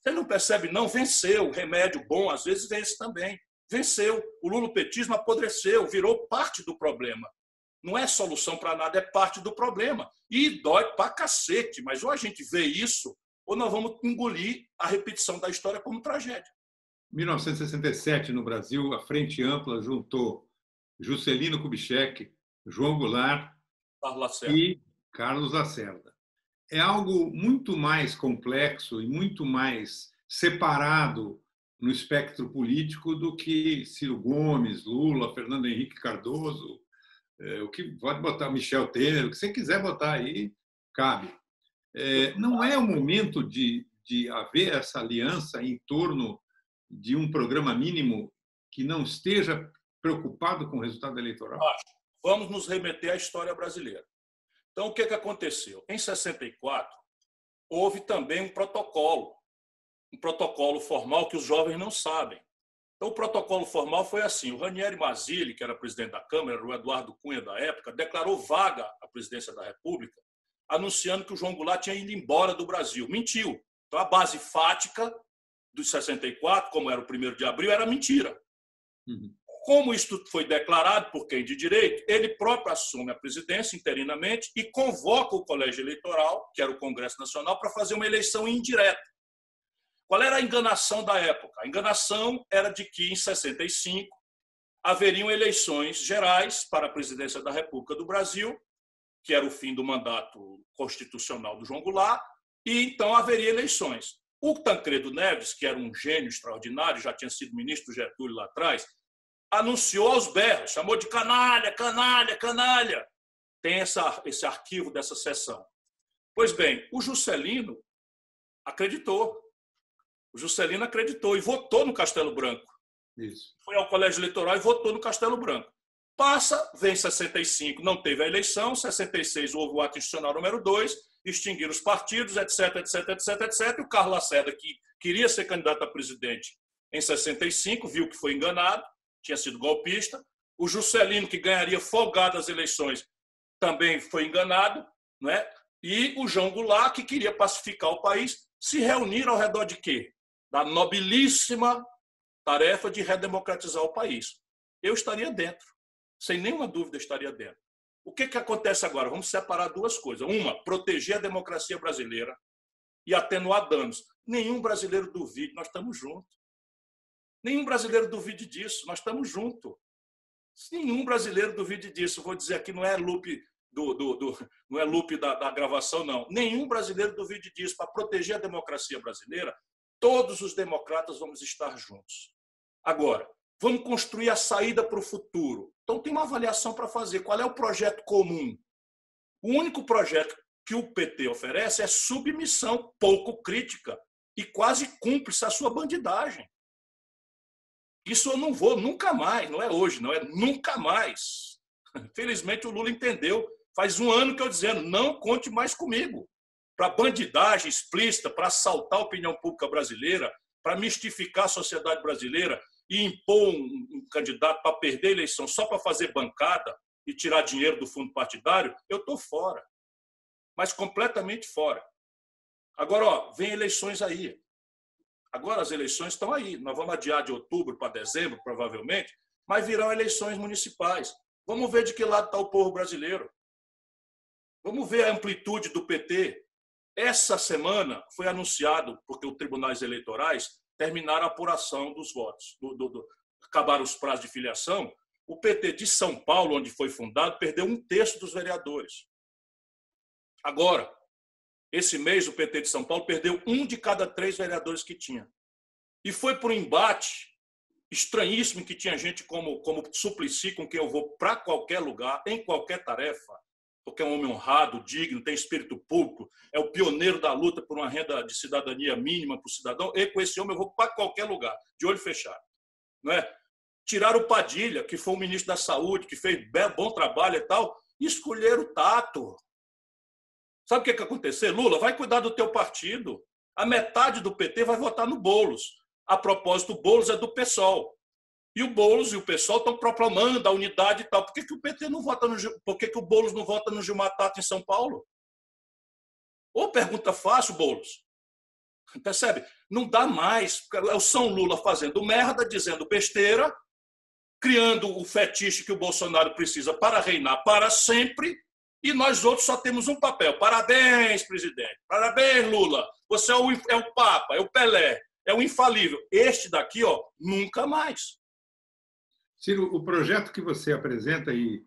Você não percebe, não? Venceu. Remédio bom, às vezes, vence também. Venceu. O lulopetismo apodreceu, virou parte do problema. Não é solução para nada, é parte do problema. E dói pra cacete, mas ou a gente vê isso, ou nós vamos engolir a repetição da história como tragédia. 1967, no Brasil, a Frente Ampla juntou Juscelino Kubitschek, João Goulart Carlos e Carlos Lacerda. É algo muito mais complexo e muito mais separado no espectro político do que Ciro Gomes, Lula, Fernando Henrique Cardoso, é, o que pode botar Michel Temer, o que você quiser botar aí, cabe. É, não é o momento de, de haver essa aliança em torno de um programa mínimo que não esteja preocupado com o resultado eleitoral? Vamos nos remeter à história brasileira. Então, o que, que aconteceu? Em 64, houve também um protocolo, um protocolo formal que os jovens não sabem. Então, o protocolo formal foi assim: o Ranieri Mazzilli, que era presidente da Câmara, o Eduardo Cunha da época, declarou vaga a presidência da República, anunciando que o João Goulart tinha ido embora do Brasil. Mentiu. Então, a base fática dos 64, como era o primeiro de abril, era mentira. Uhum. Como isto foi declarado por quem de direito, ele próprio assume a presidência interinamente e convoca o colégio eleitoral, que era o Congresso Nacional, para fazer uma eleição indireta. Qual era a enganação da época? A enganação era de que, em 65, haveriam eleições gerais para a presidência da República do Brasil, que era o fim do mandato constitucional do João Goulart, e então haveria eleições. O Tancredo Neves, que era um gênio extraordinário, já tinha sido ministro Getúlio lá atrás, anunciou aos berros, chamou de canalha, canalha, canalha. Tem essa, esse arquivo dessa sessão. Pois bem, o Juscelino acreditou. O Juscelino acreditou e votou no Castelo Branco. Isso. Foi ao colégio eleitoral e votou no Castelo Branco. Passa, vem 65, não teve a eleição, 66 houve o ato institucional número 2, extinguir os partidos, etc, etc, etc, etc. E o Carlos Lacerda, que queria ser candidato a presidente em 65, viu que foi enganado, tinha sido golpista. O Juscelino, que ganharia folgado as eleições, também foi enganado. Né? E o João Goulart, que queria pacificar o país, se reuniram ao redor de quê? Da nobilíssima tarefa de redemocratizar o país. Eu estaria dentro. Sem nenhuma dúvida, estaria dentro. O que, que acontece agora? Vamos separar duas coisas. Uma, proteger a democracia brasileira e atenuar danos. Nenhum brasileiro duvide, nós estamos juntos. Nenhum brasileiro duvide disso, nós estamos juntos. Nenhum brasileiro duvide disso. Vou dizer aqui, não é loop do, do, do não é loop da, da gravação, não. Nenhum brasileiro duvide disso. Para proteger a democracia brasileira, todos os democratas vamos estar juntos. Agora, vamos construir a saída para o futuro. Então, tem uma avaliação para fazer. Qual é o projeto comum? O único projeto que o PT oferece é submissão pouco crítica e quase cúmplice a sua bandidagem. Isso eu não vou nunca mais, não é hoje, não é nunca mais. Felizmente o Lula entendeu. Faz um ano que eu dizendo, não conte mais comigo. Para bandidagem explícita, para assaltar a opinião pública brasileira, para mistificar a sociedade brasileira e impor um, candidato para perder a eleição só para fazer bancada e tirar dinheiro do fundo partidário, eu estou fora. Mas completamente fora. Agora, ó, vem eleições aí. Agora as eleições estão aí. Nós vamos adiar de outubro para dezembro, provavelmente, mas virão eleições municipais. Vamos ver de que lado está o povo brasileiro. Vamos ver a amplitude do PT. Essa semana foi anunciado, porque os tribunais eleitorais terminaram a apuração dos votos, do, do, do, acabaram os prazos de filiação. O PT de São Paulo, onde foi fundado, perdeu um terço dos vereadores. Agora, esse mês, o PT de São Paulo perdeu um de cada três vereadores que tinha. E foi por um embate estranhíssimo que tinha gente como, como Suplicy, com quem eu vou para qualquer lugar, em qualquer tarefa, porque é um homem honrado, digno, tem espírito público, é o pioneiro da luta por uma renda de cidadania mínima para o cidadão. E com esse homem eu vou para qualquer lugar, de olho fechado. Não é? Tiraram o Padilha, que foi o ministro da Saúde, que fez bom trabalho e tal, e escolheram o Tato. Sabe o que, que aconteceu? Lula, vai cuidar do teu partido. A metade do PT vai votar no Boulos. A propósito, o Boulos é do PSOL. E o Boulos e o PSOL estão proclamando a unidade e tal. Por que, que o PT não vota no Por que, que o Boulos não vota no Gilmar Tato em São Paulo? Ou pergunta fácil, Boulos. Percebe? Não dá mais. É o São Lula fazendo merda, dizendo besteira, criando o fetiche que o Bolsonaro precisa para reinar para sempre, e nós outros só temos um papel. Parabéns, presidente. Parabéns, Lula. Você é o, é o Papa, é o Pelé, é o infalível. Este daqui, ó, nunca mais. Ciro, o projeto que você apresenta e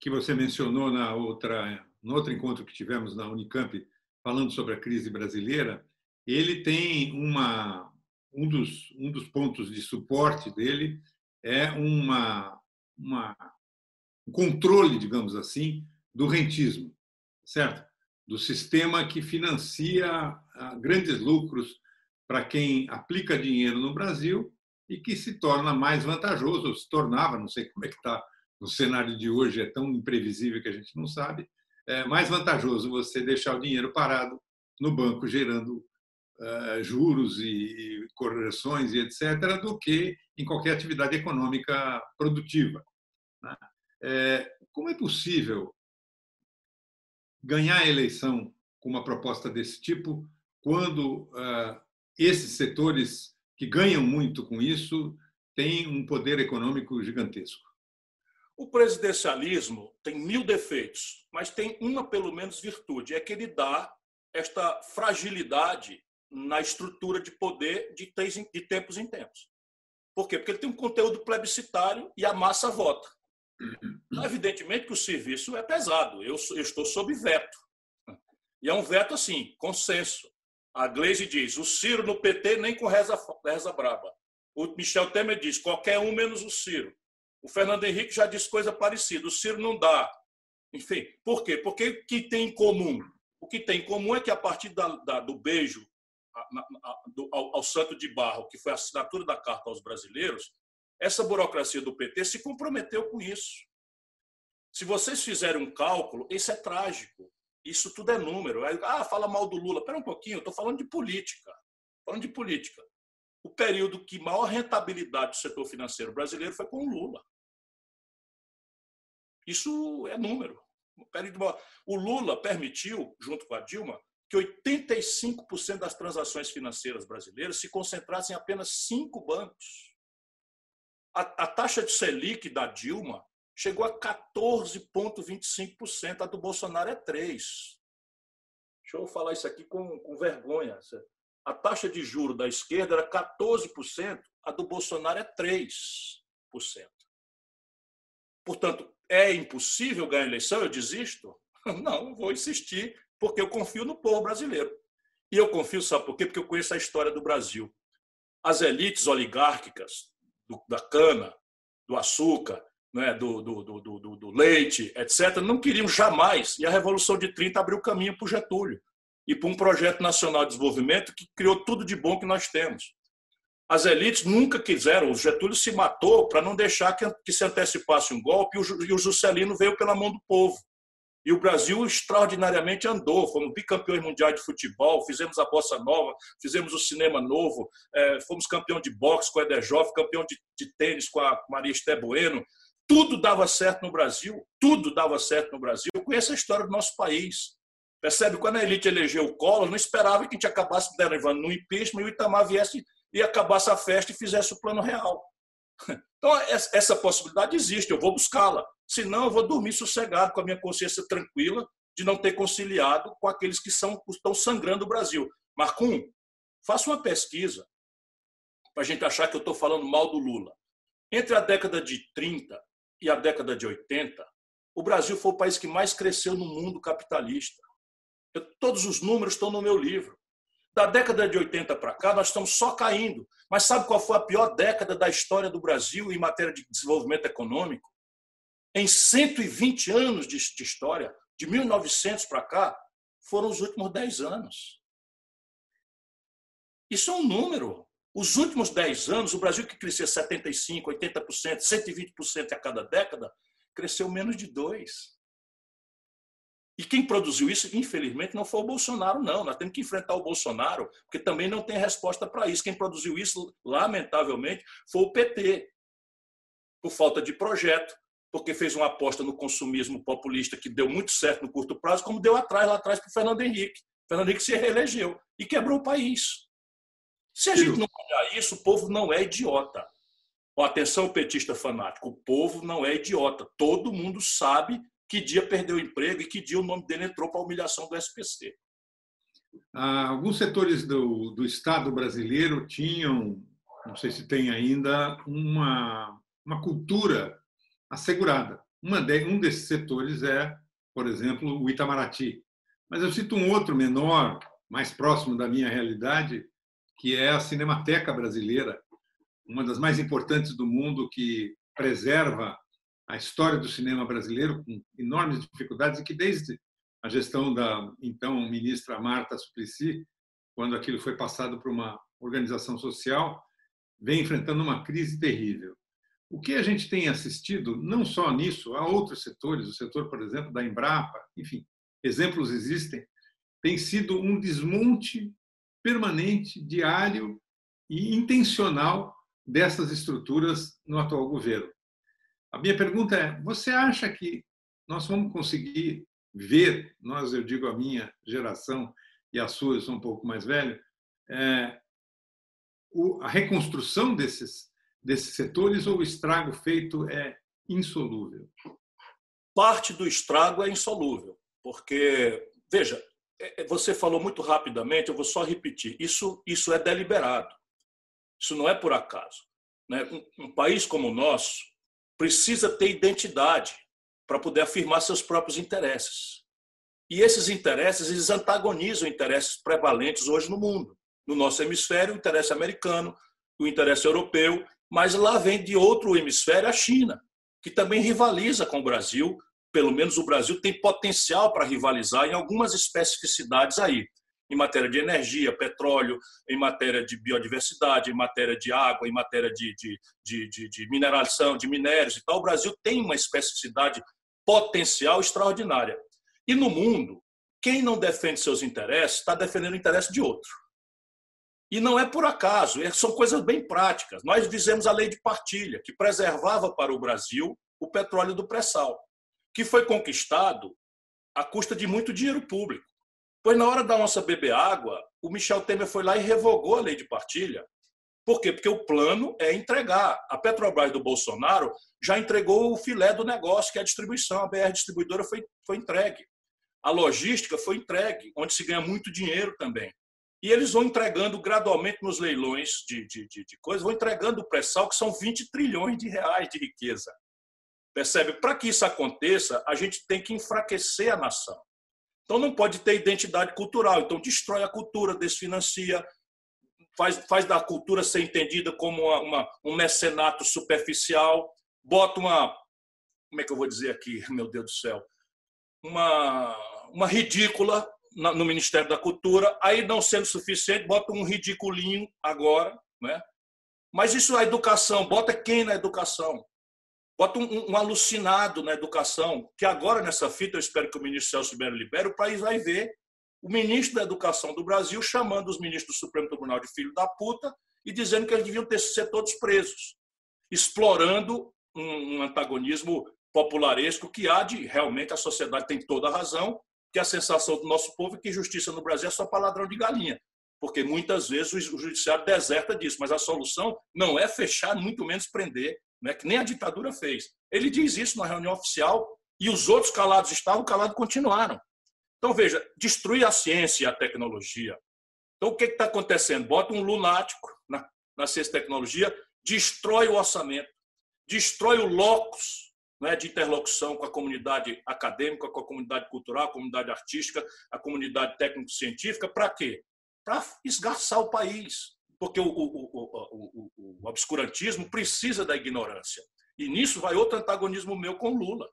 que você mencionou na outra, no outro encontro que tivemos na Unicamp, falando sobre a crise brasileira, ele tem uma um dos um dos pontos de suporte dele é uma, uma um controle, digamos assim, do rentismo, certo? Do sistema que financia ah, grandes lucros para quem aplica dinheiro no Brasil e que se torna mais vantajoso, se tornava, não sei como é que está no cenário de hoje, é tão imprevisível que a gente não sabe, é mais vantajoso você deixar o dinheiro parado no banco, gerando uh, juros e, e correções e etc., do que em qualquer atividade econômica produtiva. Né? É, como é possível ganhar a eleição com uma proposta desse tipo quando uh, esses setores que ganham muito com isso têm um poder econômico gigantesco? O presidencialismo tem mil defeitos, mas tem uma, pelo menos, virtude: é que ele dá esta fragilidade na estrutura de poder de tempos em tempos. Por quê? Porque ele tem um conteúdo plebiscitário e a massa vota. Então, evidentemente que o serviço é pesado. Eu, estou sob veto. E é um veto assim, consenso. A Gleisi diz: o Ciro no PT nem com reza, reza braba. O Michel Temer diz: qualquer um menos o Ciro. O Fernando Henrique já disse coisa parecida: o Ciro não dá. Enfim, por quê? Porque o que tem em comum? O que tem em comum é que a partir da, da, do beijo ao, ao santo de barro, que foi a assinatura da Carta aos brasileiros, essa burocracia do PT se comprometeu com isso. Se vocês fizerem um cálculo, isso é trágico. Isso tudo é número. Ah, fala mal do Lula. Espera um pouquinho, eu estou falando de política. Falando de política. O período que maior rentabilidade do setor financeiro brasileiro foi com o Lula. Isso é número. O Lula permitiu, junto com a Dilma, que 85% das transações financeiras brasileiras se concentrassem em apenas cinco bancos. A, a taxa de Selic da Dilma chegou a 14,25%, a do Bolsonaro é 3%. Deixa eu falar isso aqui com, com vergonha. A taxa de juro da esquerda era 14%, a do Bolsonaro é 3%. Portanto, é impossível ganhar eleição? Eu desisto? Não, vou insistir porque eu confio no povo brasileiro. E eu confio, sabe por quê? Porque eu conheço a história do Brasil. As elites oligárquicas do, da cana, do açúcar, né, do, do, do, do, leite, etc., não queriam jamais. E a Revolução de 30 abriu caminho para o Getúlio e para um projeto nacional de desenvolvimento que criou tudo de bom que nós temos. As elites nunca quiseram, o Getúlio se matou para não deixar que, que se antecipasse um golpe e o Juscelino veio pela mão do povo. E o Brasil extraordinariamente andou. Fomos bicampeões mundiais de futebol, fizemos a bossa nova, fizemos o cinema novo, é, fomos campeão de boxe com o Ederjoff, campeão de, de tênis com a Maria Esté Bueno. Tudo dava certo no Brasil, tudo dava certo no Brasil. Eu conheço a história do nosso país. Percebe? Quando a elite elegeu o Collor, não esperava que a gente acabasse derivando no impeachment e o Itamar viesse e acabasse a festa e fizesse o plano real. Então, essa possibilidade existe, eu vou buscá-la. Senão, eu vou dormir sossegado, com a minha consciência tranquila, de não ter conciliado com aqueles que são, estão sangrando o Brasil. Marcum, faça uma pesquisa para a gente achar que eu estou falando mal do Lula. Entre a década de 30 e a década de 80, o Brasil foi o país que mais cresceu no mundo capitalista. Eu, todos os números estão no meu livro. Da década de 80 para cá, nós estamos só caindo. Mas sabe qual foi a pior década da história do Brasil em matéria de desenvolvimento econômico? Em 120 anos de, de história, de 1900 para cá, foram os últimos 10 anos. Isso é um número. Os últimos 10 anos, o Brasil que crescia 75%, 80%, 120% a cada década, cresceu menos de 2%. E quem produziu isso, infelizmente, não foi o Bolsonaro, não. Nós temos que enfrentar o Bolsonaro, porque também não tem resposta para isso. Quem produziu isso, lamentavelmente, foi o PT, por falta de projeto, porque fez uma aposta no consumismo populista que deu muito certo no curto prazo, como deu atrás, lá atrás, para o Fernando Henrique. Fernando Henrique se reelegeu e quebrou o país. Se a gente não olhar isso, o povo não é idiota. atenção, petista fanático, o povo não é idiota. Todo mundo sabe que dia perdeu o emprego e que dia o nome dele entrou para a humilhação do SPC. Ah, alguns setores do, do Estado brasileiro tinham, não sei se tem ainda, uma, uma cultura assegurada. Uma de, um desses setores é, por exemplo, o Itamaraty. Mas eu cito um outro menor, mais próximo da minha realidade, que é a Cinemateca Brasileira, uma das mais importantes do mundo que preserva a história do cinema brasileiro com enormes dificuldades e que desde a gestão da então ministra Marta Suplicy, quando aquilo foi passado para uma organização social, vem enfrentando uma crise terrível. O que a gente tem assistido, não só nisso, há outros setores, o setor, por exemplo, da Embrapa, enfim, exemplos existem, tem sido um desmonte permanente, diário e intencional dessas estruturas no atual governo. A minha pergunta é: você acha que nós vamos conseguir ver, nós, eu digo a minha geração e a sua, eu sou um pouco mais velho, é, a reconstrução desses desses setores ou o estrago feito é insolúvel? Parte do estrago é insolúvel, porque, veja, você falou muito rapidamente, eu vou só repetir, isso, isso é deliberado, isso não é por acaso. Né? Um, um país como o nosso precisa ter identidade para poder afirmar seus próprios interesses. E esses interesses, eles antagonizam interesses prevalentes hoje no mundo. No nosso hemisfério, o interesse americano, o interesse europeu mas lá vem de outro hemisfério a China, que também rivaliza com o Brasil. Pelo menos o Brasil tem potencial para rivalizar em algumas especificidades aí, em matéria de energia, petróleo, em matéria de biodiversidade, em matéria de água, em matéria de, de, de, de, de mineração, de minérios e tal. O Brasil tem uma especificidade potencial extraordinária. E no mundo, quem não defende seus interesses está defendendo o interesse de outro. E não é por acaso, são coisas bem práticas. Nós fizemos a lei de partilha, que preservava para o Brasil o petróleo do pré-sal, que foi conquistado à custa de muito dinheiro público. Pois na hora da nossa beber água, o Michel Temer foi lá e revogou a lei de partilha. Por quê? Porque o plano é entregar. A Petrobras do Bolsonaro já entregou o filé do negócio, que é a distribuição. A BR Distribuidora foi, foi entregue. A logística foi entregue, onde se ganha muito dinheiro também. E eles vão entregando gradualmente nos leilões de, de, de, de coisas, vão entregando o pré-sal, que são 20 trilhões de reais de riqueza. Percebe? Para que isso aconteça, a gente tem que enfraquecer a nação. Então não pode ter identidade cultural. Então destrói a cultura, desfinancia, faz, faz da cultura ser entendida como uma, uma, um mecenato superficial, bota uma. Como é que eu vou dizer aqui, meu Deus do céu? Uma, uma ridícula no Ministério da Cultura, aí não sendo suficiente, bota um ridiculinho agora, né? Mas isso a educação, bota quem na educação? Bota um, um, alucinado na educação, que agora nessa fita, eu espero que o ministro Celso Ribeiro libere, o país vai ver o ministro da Educação do Brasil chamando os ministros do Supremo Tribunal de filho da puta e dizendo que eles deviam ter ser todos presos, explorando um, um antagonismo popularesco que há de realmente a sociedade tem toda a razão que a sensação do nosso povo é que justiça no Brasil é só para ladrão de galinha, porque muitas vezes o judiciário deserta disso, mas a solução não é fechar, muito menos prender, né, que nem a ditadura fez. Ele diz isso na reunião oficial e os outros calados estavam, calados continuaram. Então, veja, destruir a ciência e a tecnologia. Então, o que está acontecendo? Bota um lunático na, na ciência e tecnologia, destrói o orçamento, destrói o locus né, de interlocução com a comunidade acadêmica, com a comunidade cultural, a comunidade artística, a comunidade técnico-científica, para quê? Para esgarçar o país, porque o, o, o, o, obscurantismo precisa da ignorância. E nisso vai outro antagonismo meu com Lula.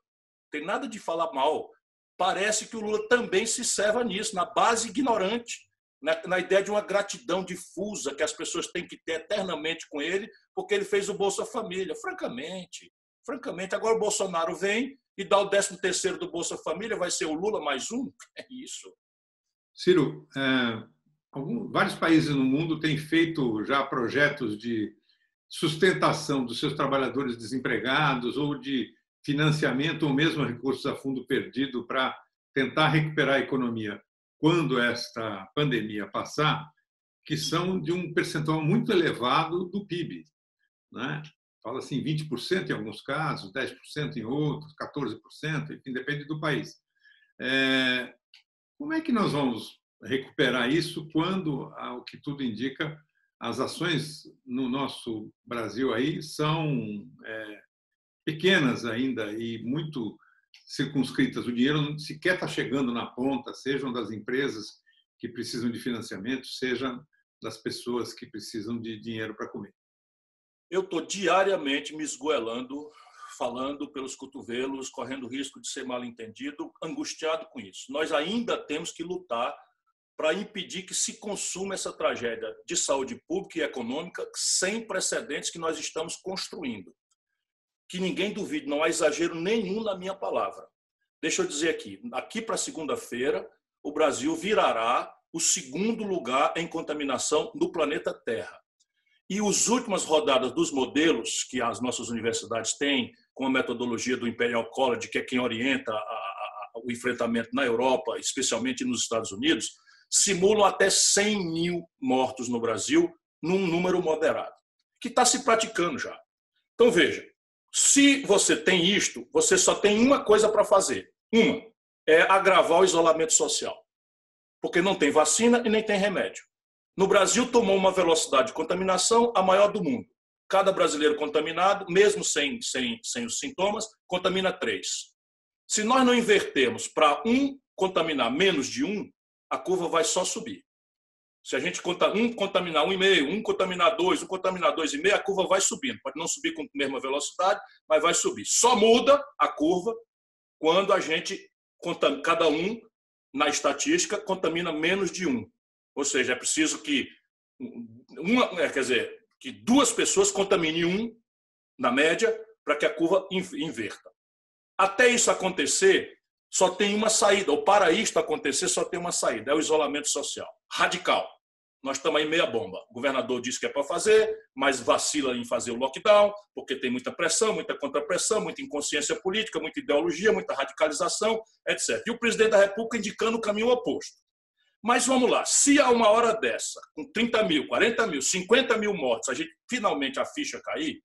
Tem nada de falar mal. Parece que o Lula também se serva nisso, na base ignorante. na, na, ideia de uma gratidão difusa que as pessoas têm que ter eternamente com ele, porque ele fez o Bolsa Família. Francamente, francamente, agora o Bolsonaro vem e dá o 13 terceiro do Bolsa Família, vai ser o Lula mais um? É isso. Ciro, é, vários países no mundo têm feito já projetos de sustentação dos seus trabalhadores desempregados ou de financiamento ou mesmo recursos a fundo perdido para tentar recuperar a economia quando esta pandemia passar, que são de um percentual muito elevado do PIB. Né? Fala assim, 20% em alguns casos, 10% em outros, 14%, enfim, depende do país. É, como é que nós vamos recuperar isso quando, ao que tudo indica, as ações no nosso Brasil aí são é, pequenas ainda e muito circunscritas. O dinheiro sequer está chegando na ponta, sejam das empresas que precisam de financiamento, seja das pessoas que precisam de dinheiro para comer. Eu estou diariamente me esgoelando, falando pelos cotovelos, correndo risco de ser mal entendido, angustiado com isso. Nós ainda temos que lutar para impedir que se consuma essa tragédia de saúde pública e econômica sem precedentes que nós estamos construindo que ninguém duvide, não há exagero nenhum na minha palavra. Deixa eu dizer aqui, aqui para segunda-feira, o Brasil virará o segundo lugar em contaminação no planeta Terra. E as últimas rodadas dos modelos que as nossas universidades têm, com a metodologia do Imperial College, que é quem orienta a, a, o enfrentamento na Europa, especialmente nos Estados Unidos, simulam até 100 mil mortos no Brasil, num número moderado, que está se praticando já. Então, veja, se você tem isto, você só tem uma coisa para fazer. Uma é agravar o isolamento social. Porque não tem vacina e nem tem remédio. No Brasil, tomou uma velocidade de contaminação a maior do mundo. Cada brasileiro contaminado, mesmo sem, sem, sem os sintomas, contamina três. Se nós não invertermos para um contaminar menos de um, a curva vai só subir. Se a gente conta um contaminar um e meio, um contaminar dois, um contaminar dois e meio, a curva vai subindo. Pode não subir com a mesma velocidade, mas vai subir. Só muda a curva quando a gente cada um na estatística contamina menos de um. Ou seja, é preciso que uma, é, quer dizer, que duas pessoas contaminem um na média para que a curva inverta. Até isso acontecer, só tem uma saída, ou para isto acontecer, só tem uma saída: é o isolamento social radical. Nós estamos aí meia bomba. O governador diz que é para fazer, mas vacila em fazer o lockdown, porque tem muita pressão, muita contrapressão, muita inconsciência política, muita ideologia, muita radicalização, etc. E o presidente da República indicando o caminho oposto. Mas vamos lá, se a uma hora dessa, com 30 mil, 40 mil, 50 mil mortos, a gente finalmente a ficha cair,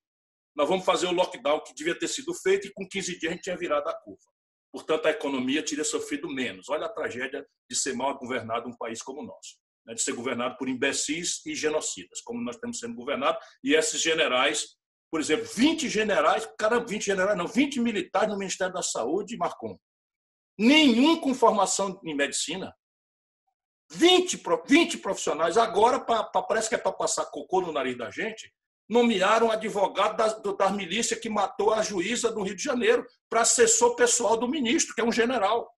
nós vamos fazer o lockdown que devia ter sido feito e com 15 dias a gente tinha virado a curva. Portanto, a economia teria sofrido menos. Olha a tragédia de ser mal governado um país como o nosso, né? de ser governado por imbecis e genocidas, como nós estamos sendo governados. E esses generais, por exemplo, 20 generais, cara, 20 generais, não, 20 militares no Ministério da Saúde, Marcon. Nenhum com formação em medicina. 20, 20 profissionais. Agora, pra, pra, parece que é para passar cocô no nariz da gente, nomearam advogado das, das milícias que matou a juíza do Rio de Janeiro para assessor pessoal do ministro, que é um general.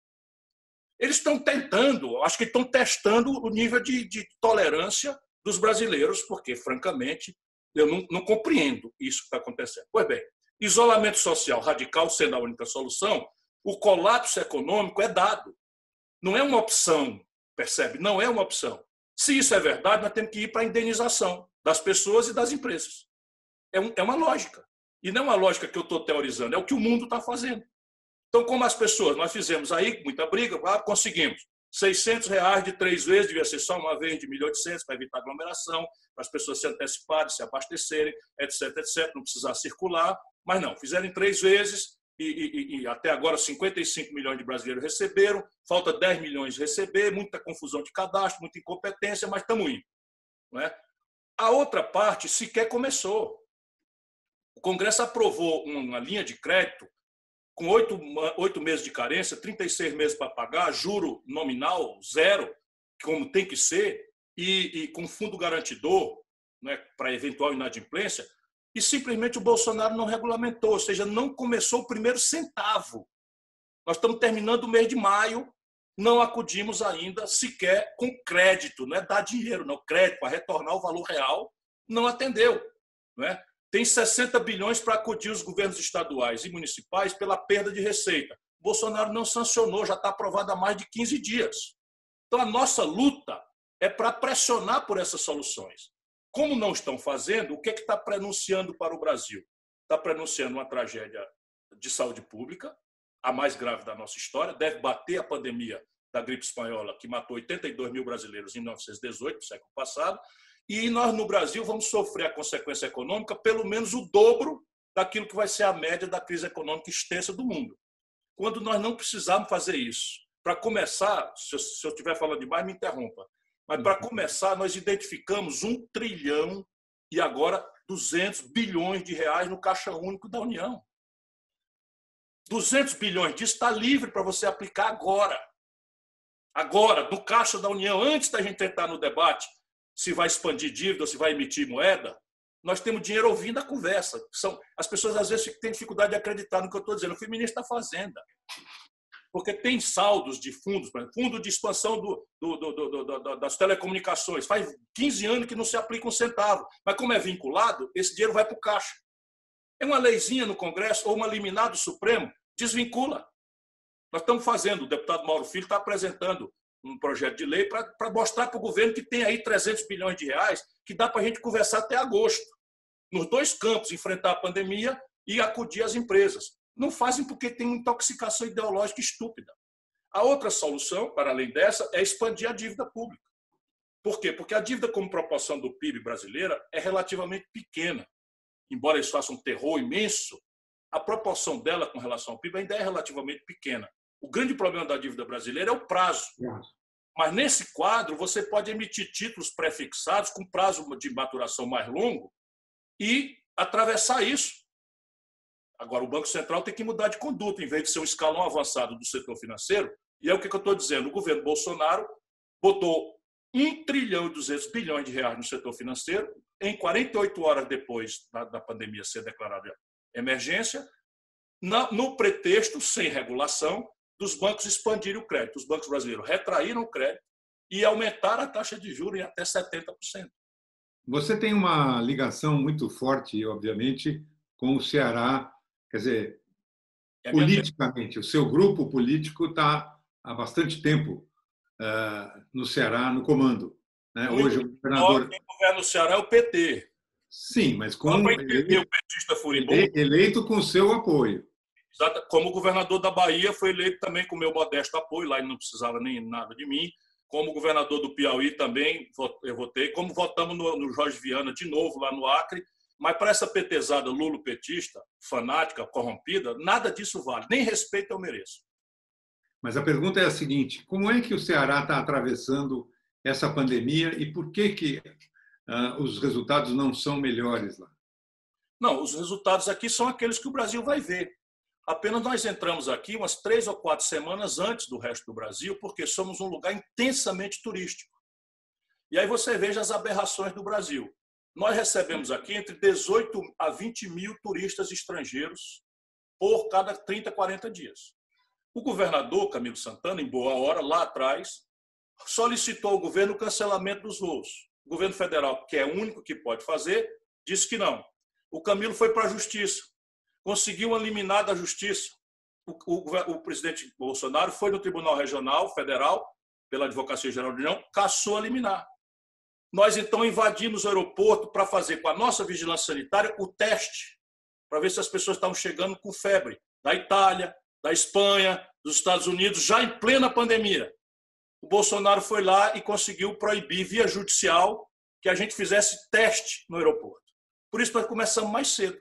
Eles estão tentando, acho que estão testando o nível de, de tolerância dos brasileiros, porque, francamente, eu não, não compreendo isso que está acontecendo. Pois bem, isolamento social radical sendo a única solução, o colapso econômico é dado. Não é uma opção, percebe? Não é uma opção. Se isso é verdade, nós temos que ir para a indenização das pessoas e das empresas. É, um, é uma lógica. E não é uma lógica que eu estou teorizando, é o que o mundo está fazendo. Então, como as pessoas, nós fizemos aí muita briga, ah, conseguimos. 600 reais de três vezes, devia ser só uma vez de 1.800 para evitar aglomeração, para as pessoas se anteciparem, se abastecerem, etc, etc, não precisar circular. Mas não, fizeram três vezes e, e, e, até agora 55 milhões de brasileiros receberam, falta 10 milhões receber, muita confusão de cadastro, muita incompetência, mas estamos indo. Não é? A outra parte sequer começou. O Congresso aprovou uma linha de crédito com oito, oito meses de carência, 36 meses para pagar, juro nominal zero, como tem que ser, e, e com fundo garantidor né, para eventual inadimplência, e simplesmente o Bolsonaro não regulamentou, ou seja, não começou o primeiro centavo. Nós estamos terminando o mês de maio não acudimos ainda sequer com crédito, não é dar dinheiro, não, crédito para retornar o valor real, não atendeu. Não é? Tem 60 bilhões para acudir os governos estaduais e municipais pela perda de receita. Bolsonaro não sancionou, já está aprovado há mais de 15 dias. Então, a nossa luta é para pressionar por essas soluções. Como não estão fazendo, o que é que está prenunciando para o Brasil? Está prenunciando uma tragédia de saúde pública, a mais grave da nossa história, deve bater a pandemia da gripe espanhola, que matou 82 mil brasileiros em 1918, século passado, e nós no Brasil vamos sofrer a consequência econômica pelo menos o dobro daquilo que vai ser a média da crise econômica extensa do mundo. Quando nós não precisarmos fazer isso. Para começar, se eu estiver falando demais, me interrompa. Mas para uhum. começar, nós identificamos um trilhão e agora 200 bilhões de reais no caixa único da União. 200 bilhões disso está livre para você aplicar agora. Agora, no caixa da União, antes da gente entrar no debate se vai expandir dívida se vai emitir moeda, nós temos dinheiro ouvindo a conversa. São, as pessoas às vezes têm dificuldade de acreditar no que eu estou dizendo. Eu fui ministro da Fazenda. Porque tem saldos de fundos, fundo de expansão do, do, do, das telecomunicações. Faz 15 anos que não se aplica um centavo. Mas como é vinculado, esse dinheiro vai para o caixa. É uma leizinha no Congresso ou uma liminar do Supremo, desvincula. Nós estamos fazendo, o deputado Mauro Filho está apresentando um projeto de lei para mostrar para o governo que tem aí 300 bilhões de reais que dá para a gente conversar até agosto. Nos dois campos, enfrentar a pandemia e acudir as empresas. Não fazem porque tem uma intoxicação ideológica estúpida. A outra solução, para além dessa, é expandir a dívida pública. Por quê? Porque a dívida como proporção do PIB brasileira é relativamente pequena. Embora eles façam um terror imenso, a proporção dela com relação ao PIB ainda é relativamente pequena. O grande problema da dívida brasileira é o prazo. Mas nesse quadro, você pode emitir títulos prefixados com prazo de maturação mais longo e atravessar isso. Agora, o Banco Central tem que mudar de conduta, em vez de ser um escalão avançado do setor financeiro. E é o que eu estou dizendo: o governo Bolsonaro botou 1 trilhão e 200 bilhões de reais no setor financeiro, em 48 horas depois da, da pandemia ser declarada emergência, na, no pretexto, sem regulação, dos bancos expandirem o crédito. Os bancos brasileiros retraíram o crédito e aumentaram a taxa de juros em até 70%. Você tem uma ligação muito forte, obviamente, com o Ceará. Quer dizer, é politicamente, o seu grupo político está há bastante tempo no Ceará, no comando. Né? Hoje, o governador. Quem governa o Ceará é o PT. Sim, mas com. Ele, o petista furibundo. Eleito com seu apoio. Como governador da Bahia, foi eleito também com meu modesto apoio, lá ele não precisava nem nada de mim. Como governador do Piauí também eu votei. Como votamos no, no Jorge Viana de novo lá no Acre. Mas para essa petezada lulo-petista, fanática, corrompida, nada disso vale. Nem respeito eu mereço. Mas a pergunta é a seguinte: como é que o Ceará está atravessando essa pandemia e por que, que uh, os resultados não são melhores lá? Não, os resultados aqui são aqueles que o Brasil vai ver. Apenas nós entramos aqui umas três ou quatro semanas antes do resto do Brasil, porque somos um lugar intensamente turístico. E aí você veja as aberrações do Brasil. Nós recebemos aqui entre 18 a 20 mil turistas estrangeiros por cada 30, 40 dias. O governador Camilo Santana, em boa hora, lá atrás, solicitou ao governo o cancelamento dos voos. O governo federal, que é o único que pode fazer, disse que não. O Camilo foi para a justiça conseguiu eliminar da justiça. O, o, o, presidente Bolsonaro foi no Tribunal Regional Federal, pela Advocacia Geral da União, caçou a liminar. Nós então invadimos o aeroporto para fazer com a nossa vigilância sanitária o teste, para ver se as pessoas estavam chegando com febre, da Itália, da Espanha, dos Estados Unidos, já em plena pandemia. O Bolsonaro foi lá e conseguiu proibir, via judicial, que a gente fizesse teste no aeroporto. Por isso, nós começamos mais cedo.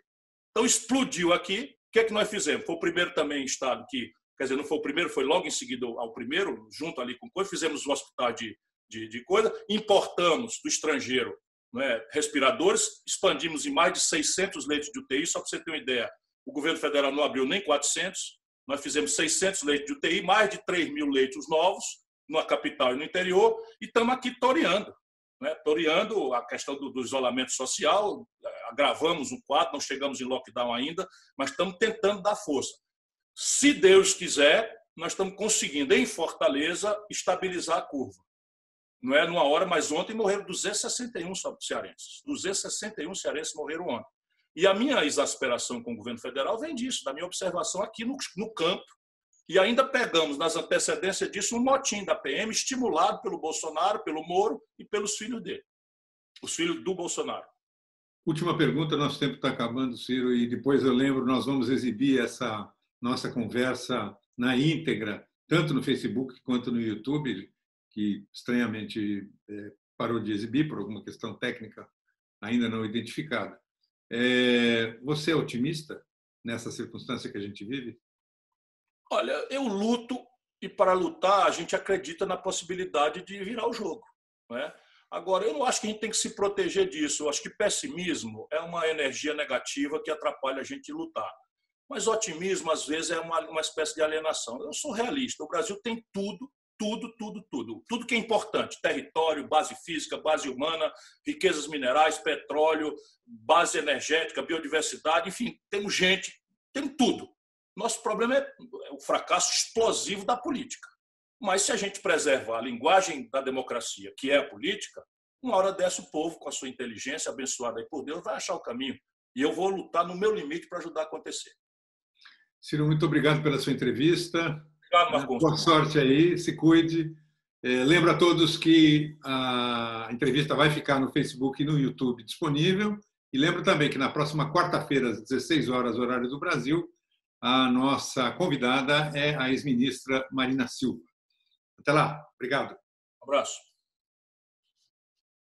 Então, explodiu aqui. O que é que nós fizemos? Foi o primeiro também estado que, quer dizer, não foi o primeiro, foi logo em seguida ao primeiro, junto ali com coisa, fizemos o hospital de, de, de coisa, importamos do estrangeiro né, respiradores, expandimos em mais de 600 leitos de UTI, só para você ter uma ideia. O governo federal não abriu nem 400, nós fizemos 600 leitos de UTI, mais de 3 mil leitos novos, na capital e no interior, e estamos aqui toreando né, toreando a questão do, do, isolamento social, agravamos o quadro, não chegamos em lockdown ainda, mas estamos tentando dar força. Se Deus quiser, nós estamos conseguindo, em Fortaleza, estabilizar a curva. Não é numa hora, mas ontem morreram 261 cearenses. 261 cearenses morreram ontem. E a minha exasperação com o governo federal vem disso, da minha observação aqui no, no campo. E ainda pegamos nas antecedências disso um motim da PM, estimulado pelo Bolsonaro, pelo Moro e pelos filhos dele, os filhos do Bolsonaro. Última pergunta, nosso tempo está acabando, Ciro, e depois eu lembro, nós vamos exibir essa nossa conversa na íntegra, tanto no Facebook quanto no YouTube, que estranhamente é, parou de exibir por alguma questão técnica ainda não identificada. É, você é otimista nessa circunstância que a gente vive? Olha, eu luto e para lutar a gente acredita na possibilidade de virar o jogo. Né? Agora, eu não acho que a gente tem que se proteger disso. Eu acho que pessimismo é uma energia negativa que atrapalha a gente lutar. Mas otimismo, às vezes, é uma, uma espécie de alienação. Eu sou realista. O Brasil tem tudo tudo, tudo, tudo. Tudo que é importante: território, base física, base humana, riquezas minerais, petróleo, base energética, biodiversidade, enfim, temos gente, temos tudo. Nosso problema é o fracasso explosivo da política. Mas se a gente preserva a linguagem da democracia, que é a política, uma hora dessa o povo, com a sua inteligência abençoada aí por Deus, vai achar o caminho. E eu vou lutar no meu limite para ajudar a acontecer. Ciro, muito obrigado pela sua entrevista. Obrigado, Boa sorte aí, se cuide. É, lembro a todos que a entrevista vai ficar no Facebook e no YouTube disponível. E lembro também que na próxima quarta-feira, às 16 horas, horário do Brasil, a nossa convidada é a ex-ministra Marina Silva. Até lá. Obrigado. Um abraço.